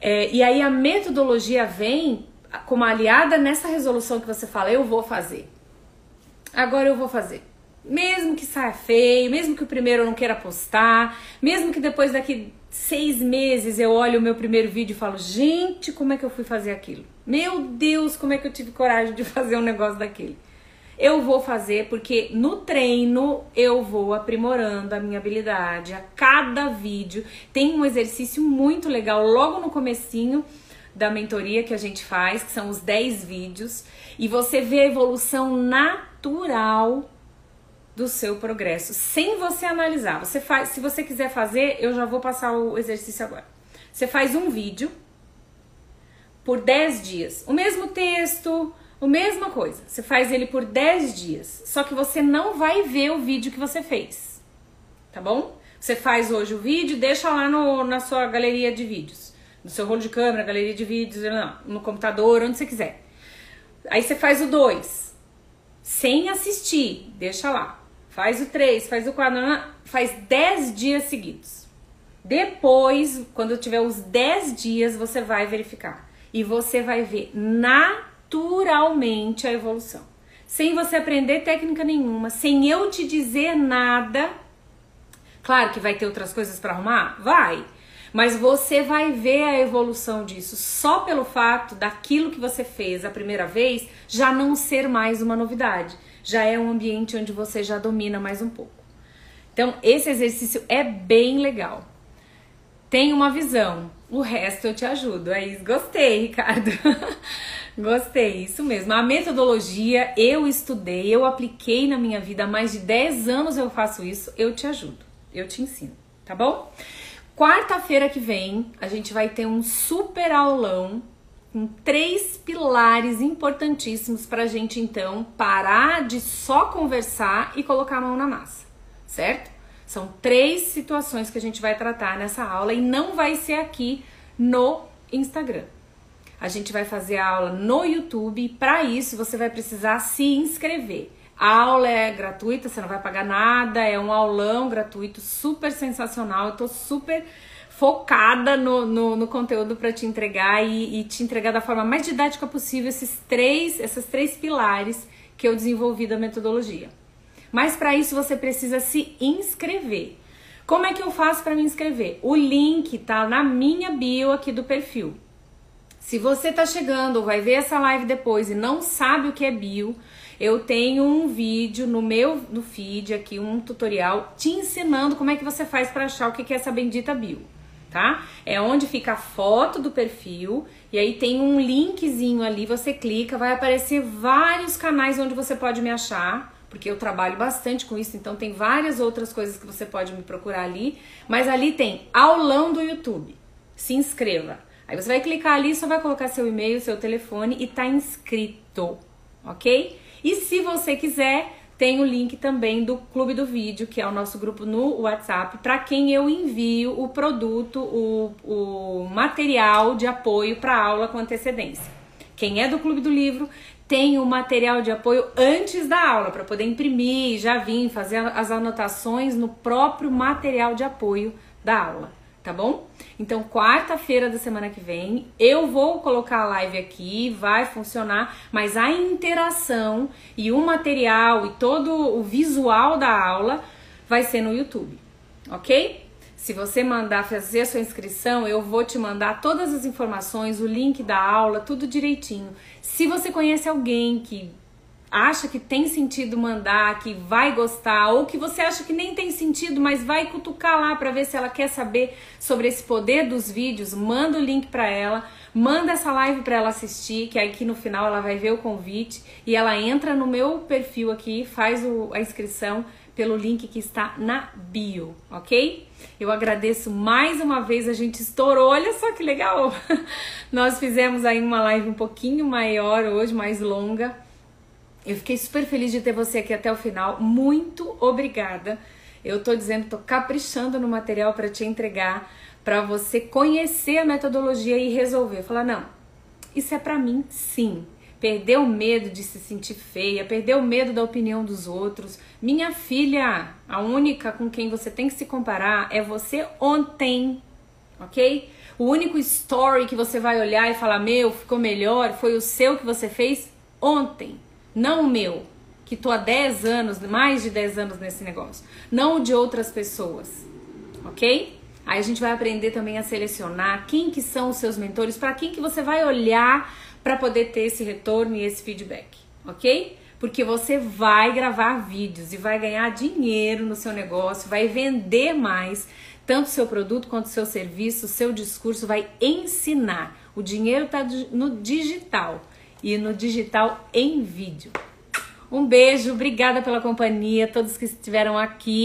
Speaker 1: É, e aí a metodologia vem como aliada nessa resolução que você fala, eu vou fazer. Agora eu vou fazer. Mesmo que saia feio, mesmo que o primeiro eu não queira postar, mesmo que depois daqui seis meses eu olhe o meu primeiro vídeo e falo, gente, como é que eu fui fazer aquilo? Meu Deus, como é que eu tive coragem de fazer um negócio daquele? Eu vou fazer porque no treino eu vou aprimorando a minha habilidade. A cada vídeo tem um exercício muito legal logo no comecinho da mentoria que a gente faz, que são os 10 vídeos, e você vê a evolução natural do seu progresso, sem você analisar. Você faz, se você quiser fazer, eu já vou passar o exercício agora. Você faz um vídeo por 10 dias, o mesmo texto, a mesma coisa. Você faz ele por 10 dias, só que você não vai ver o vídeo que você fez. Tá bom? Você faz hoje o vídeo, deixa lá no, na sua galeria de vídeos no seu rolo de câmera, galeria de vídeos, no computador, onde você quiser. Aí você faz o 2, sem assistir, deixa lá. Faz o 3, faz o 4, faz 10 dias seguidos. Depois, quando tiver os 10 dias, você vai verificar. E você vai ver naturalmente a evolução. Sem você aprender técnica nenhuma, sem eu te dizer nada. Claro que vai ter outras coisas para arrumar? Vai. Mas você vai ver a evolução disso só pelo fato daquilo que você fez a primeira vez já não ser mais uma novidade. Já é um ambiente onde você já domina mais um pouco. Então, esse exercício é bem legal. Tem uma visão, o resto eu te ajudo. Aí, gostei, Ricardo. Gostei, isso mesmo. A metodologia eu estudei, eu apliquei na minha vida há mais de 10 anos eu faço isso, eu te ajudo, eu te ensino, tá bom? Quarta-feira que vem, a gente vai ter um super aulão com três pilares importantíssimos para a gente então parar de só conversar e colocar a mão na massa, certo? São três situações que a gente vai tratar nessa aula e não vai ser aqui no Instagram. A gente vai fazer a aula no YouTube para isso você vai precisar se inscrever. A aula é gratuita, você não vai pagar nada, é um aulão gratuito, super sensacional. Eu tô super focada no, no, no conteúdo para te entregar e, e, te entregar da forma mais didática possível esses três, essas três pilares que eu desenvolvi da metodologia. Mas para isso você precisa se inscrever. Como é que eu faço para me inscrever? O link tá na minha bio aqui do perfil. Se você tá chegando ou vai ver essa live depois e não sabe o que é bio, eu tenho um vídeo no meu no feed aqui, um tutorial te ensinando como é que você faz para achar o que é essa bendita bio, tá? É onde fica a foto do perfil e aí tem um linkzinho ali, você clica, vai aparecer vários canais onde você pode me achar porque eu trabalho bastante com isso, então tem várias outras coisas que você pode me procurar ali, mas ali tem aulão do YouTube. Se inscreva. Aí você vai clicar ali, só vai colocar seu e-mail, seu telefone e tá inscrito, ok? E se você quiser, tem o link também do Clube do Vídeo, que é o nosso grupo no WhatsApp, para quem eu envio o produto, o, o material de apoio para aula com antecedência. Quem é do Clube do Livro tem o material de apoio antes da aula, para poder imprimir, já vir fazer as anotações no próprio material de apoio da aula tá bom? Então, quarta-feira da semana que vem, eu vou colocar a live aqui, vai funcionar, mas a interação e o material e todo o visual da aula vai ser no YouTube, ok? Se você mandar fazer a sua inscrição, eu vou te mandar todas as informações, o link da aula, tudo direitinho. Se você conhece alguém que acha que tem sentido mandar, que vai gostar, ou que você acha que nem tem sentido, mas vai cutucar lá para ver se ela quer saber sobre esse poder dos vídeos, manda o link para ela, manda essa live para ela assistir, que aqui no final ela vai ver o convite e ela entra no meu perfil aqui, faz o, a inscrição pelo link que está na bio, ok? Eu agradeço mais uma vez, a gente estourou, olha só que legal! Nós fizemos aí uma live um pouquinho maior hoje, mais longa. Eu fiquei super feliz de ter você aqui até o final. Muito obrigada. Eu tô dizendo, tô caprichando no material para te entregar, para você conhecer a metodologia e resolver. Falar, não, isso é para mim, sim. Perder o medo de se sentir feia, perder o medo da opinião dos outros. Minha filha, a única com quem você tem que se comparar é você ontem, ok? O único story que você vai olhar e falar, meu, ficou melhor, foi o seu que você fez ontem, não o meu, que tô há 10 anos, mais de 10 anos nesse negócio, não o de outras pessoas, ok? Aí a gente vai aprender também a selecionar quem que são os seus mentores, para quem que você vai olhar para poder ter esse retorno e esse feedback, ok? Porque você vai gravar vídeos e vai ganhar dinheiro no seu negócio, vai vender mais, tanto seu produto quanto seu serviço, seu discurso vai ensinar. O dinheiro está no digital e no digital em vídeo. Um beijo, obrigada pela companhia, todos que estiveram aqui.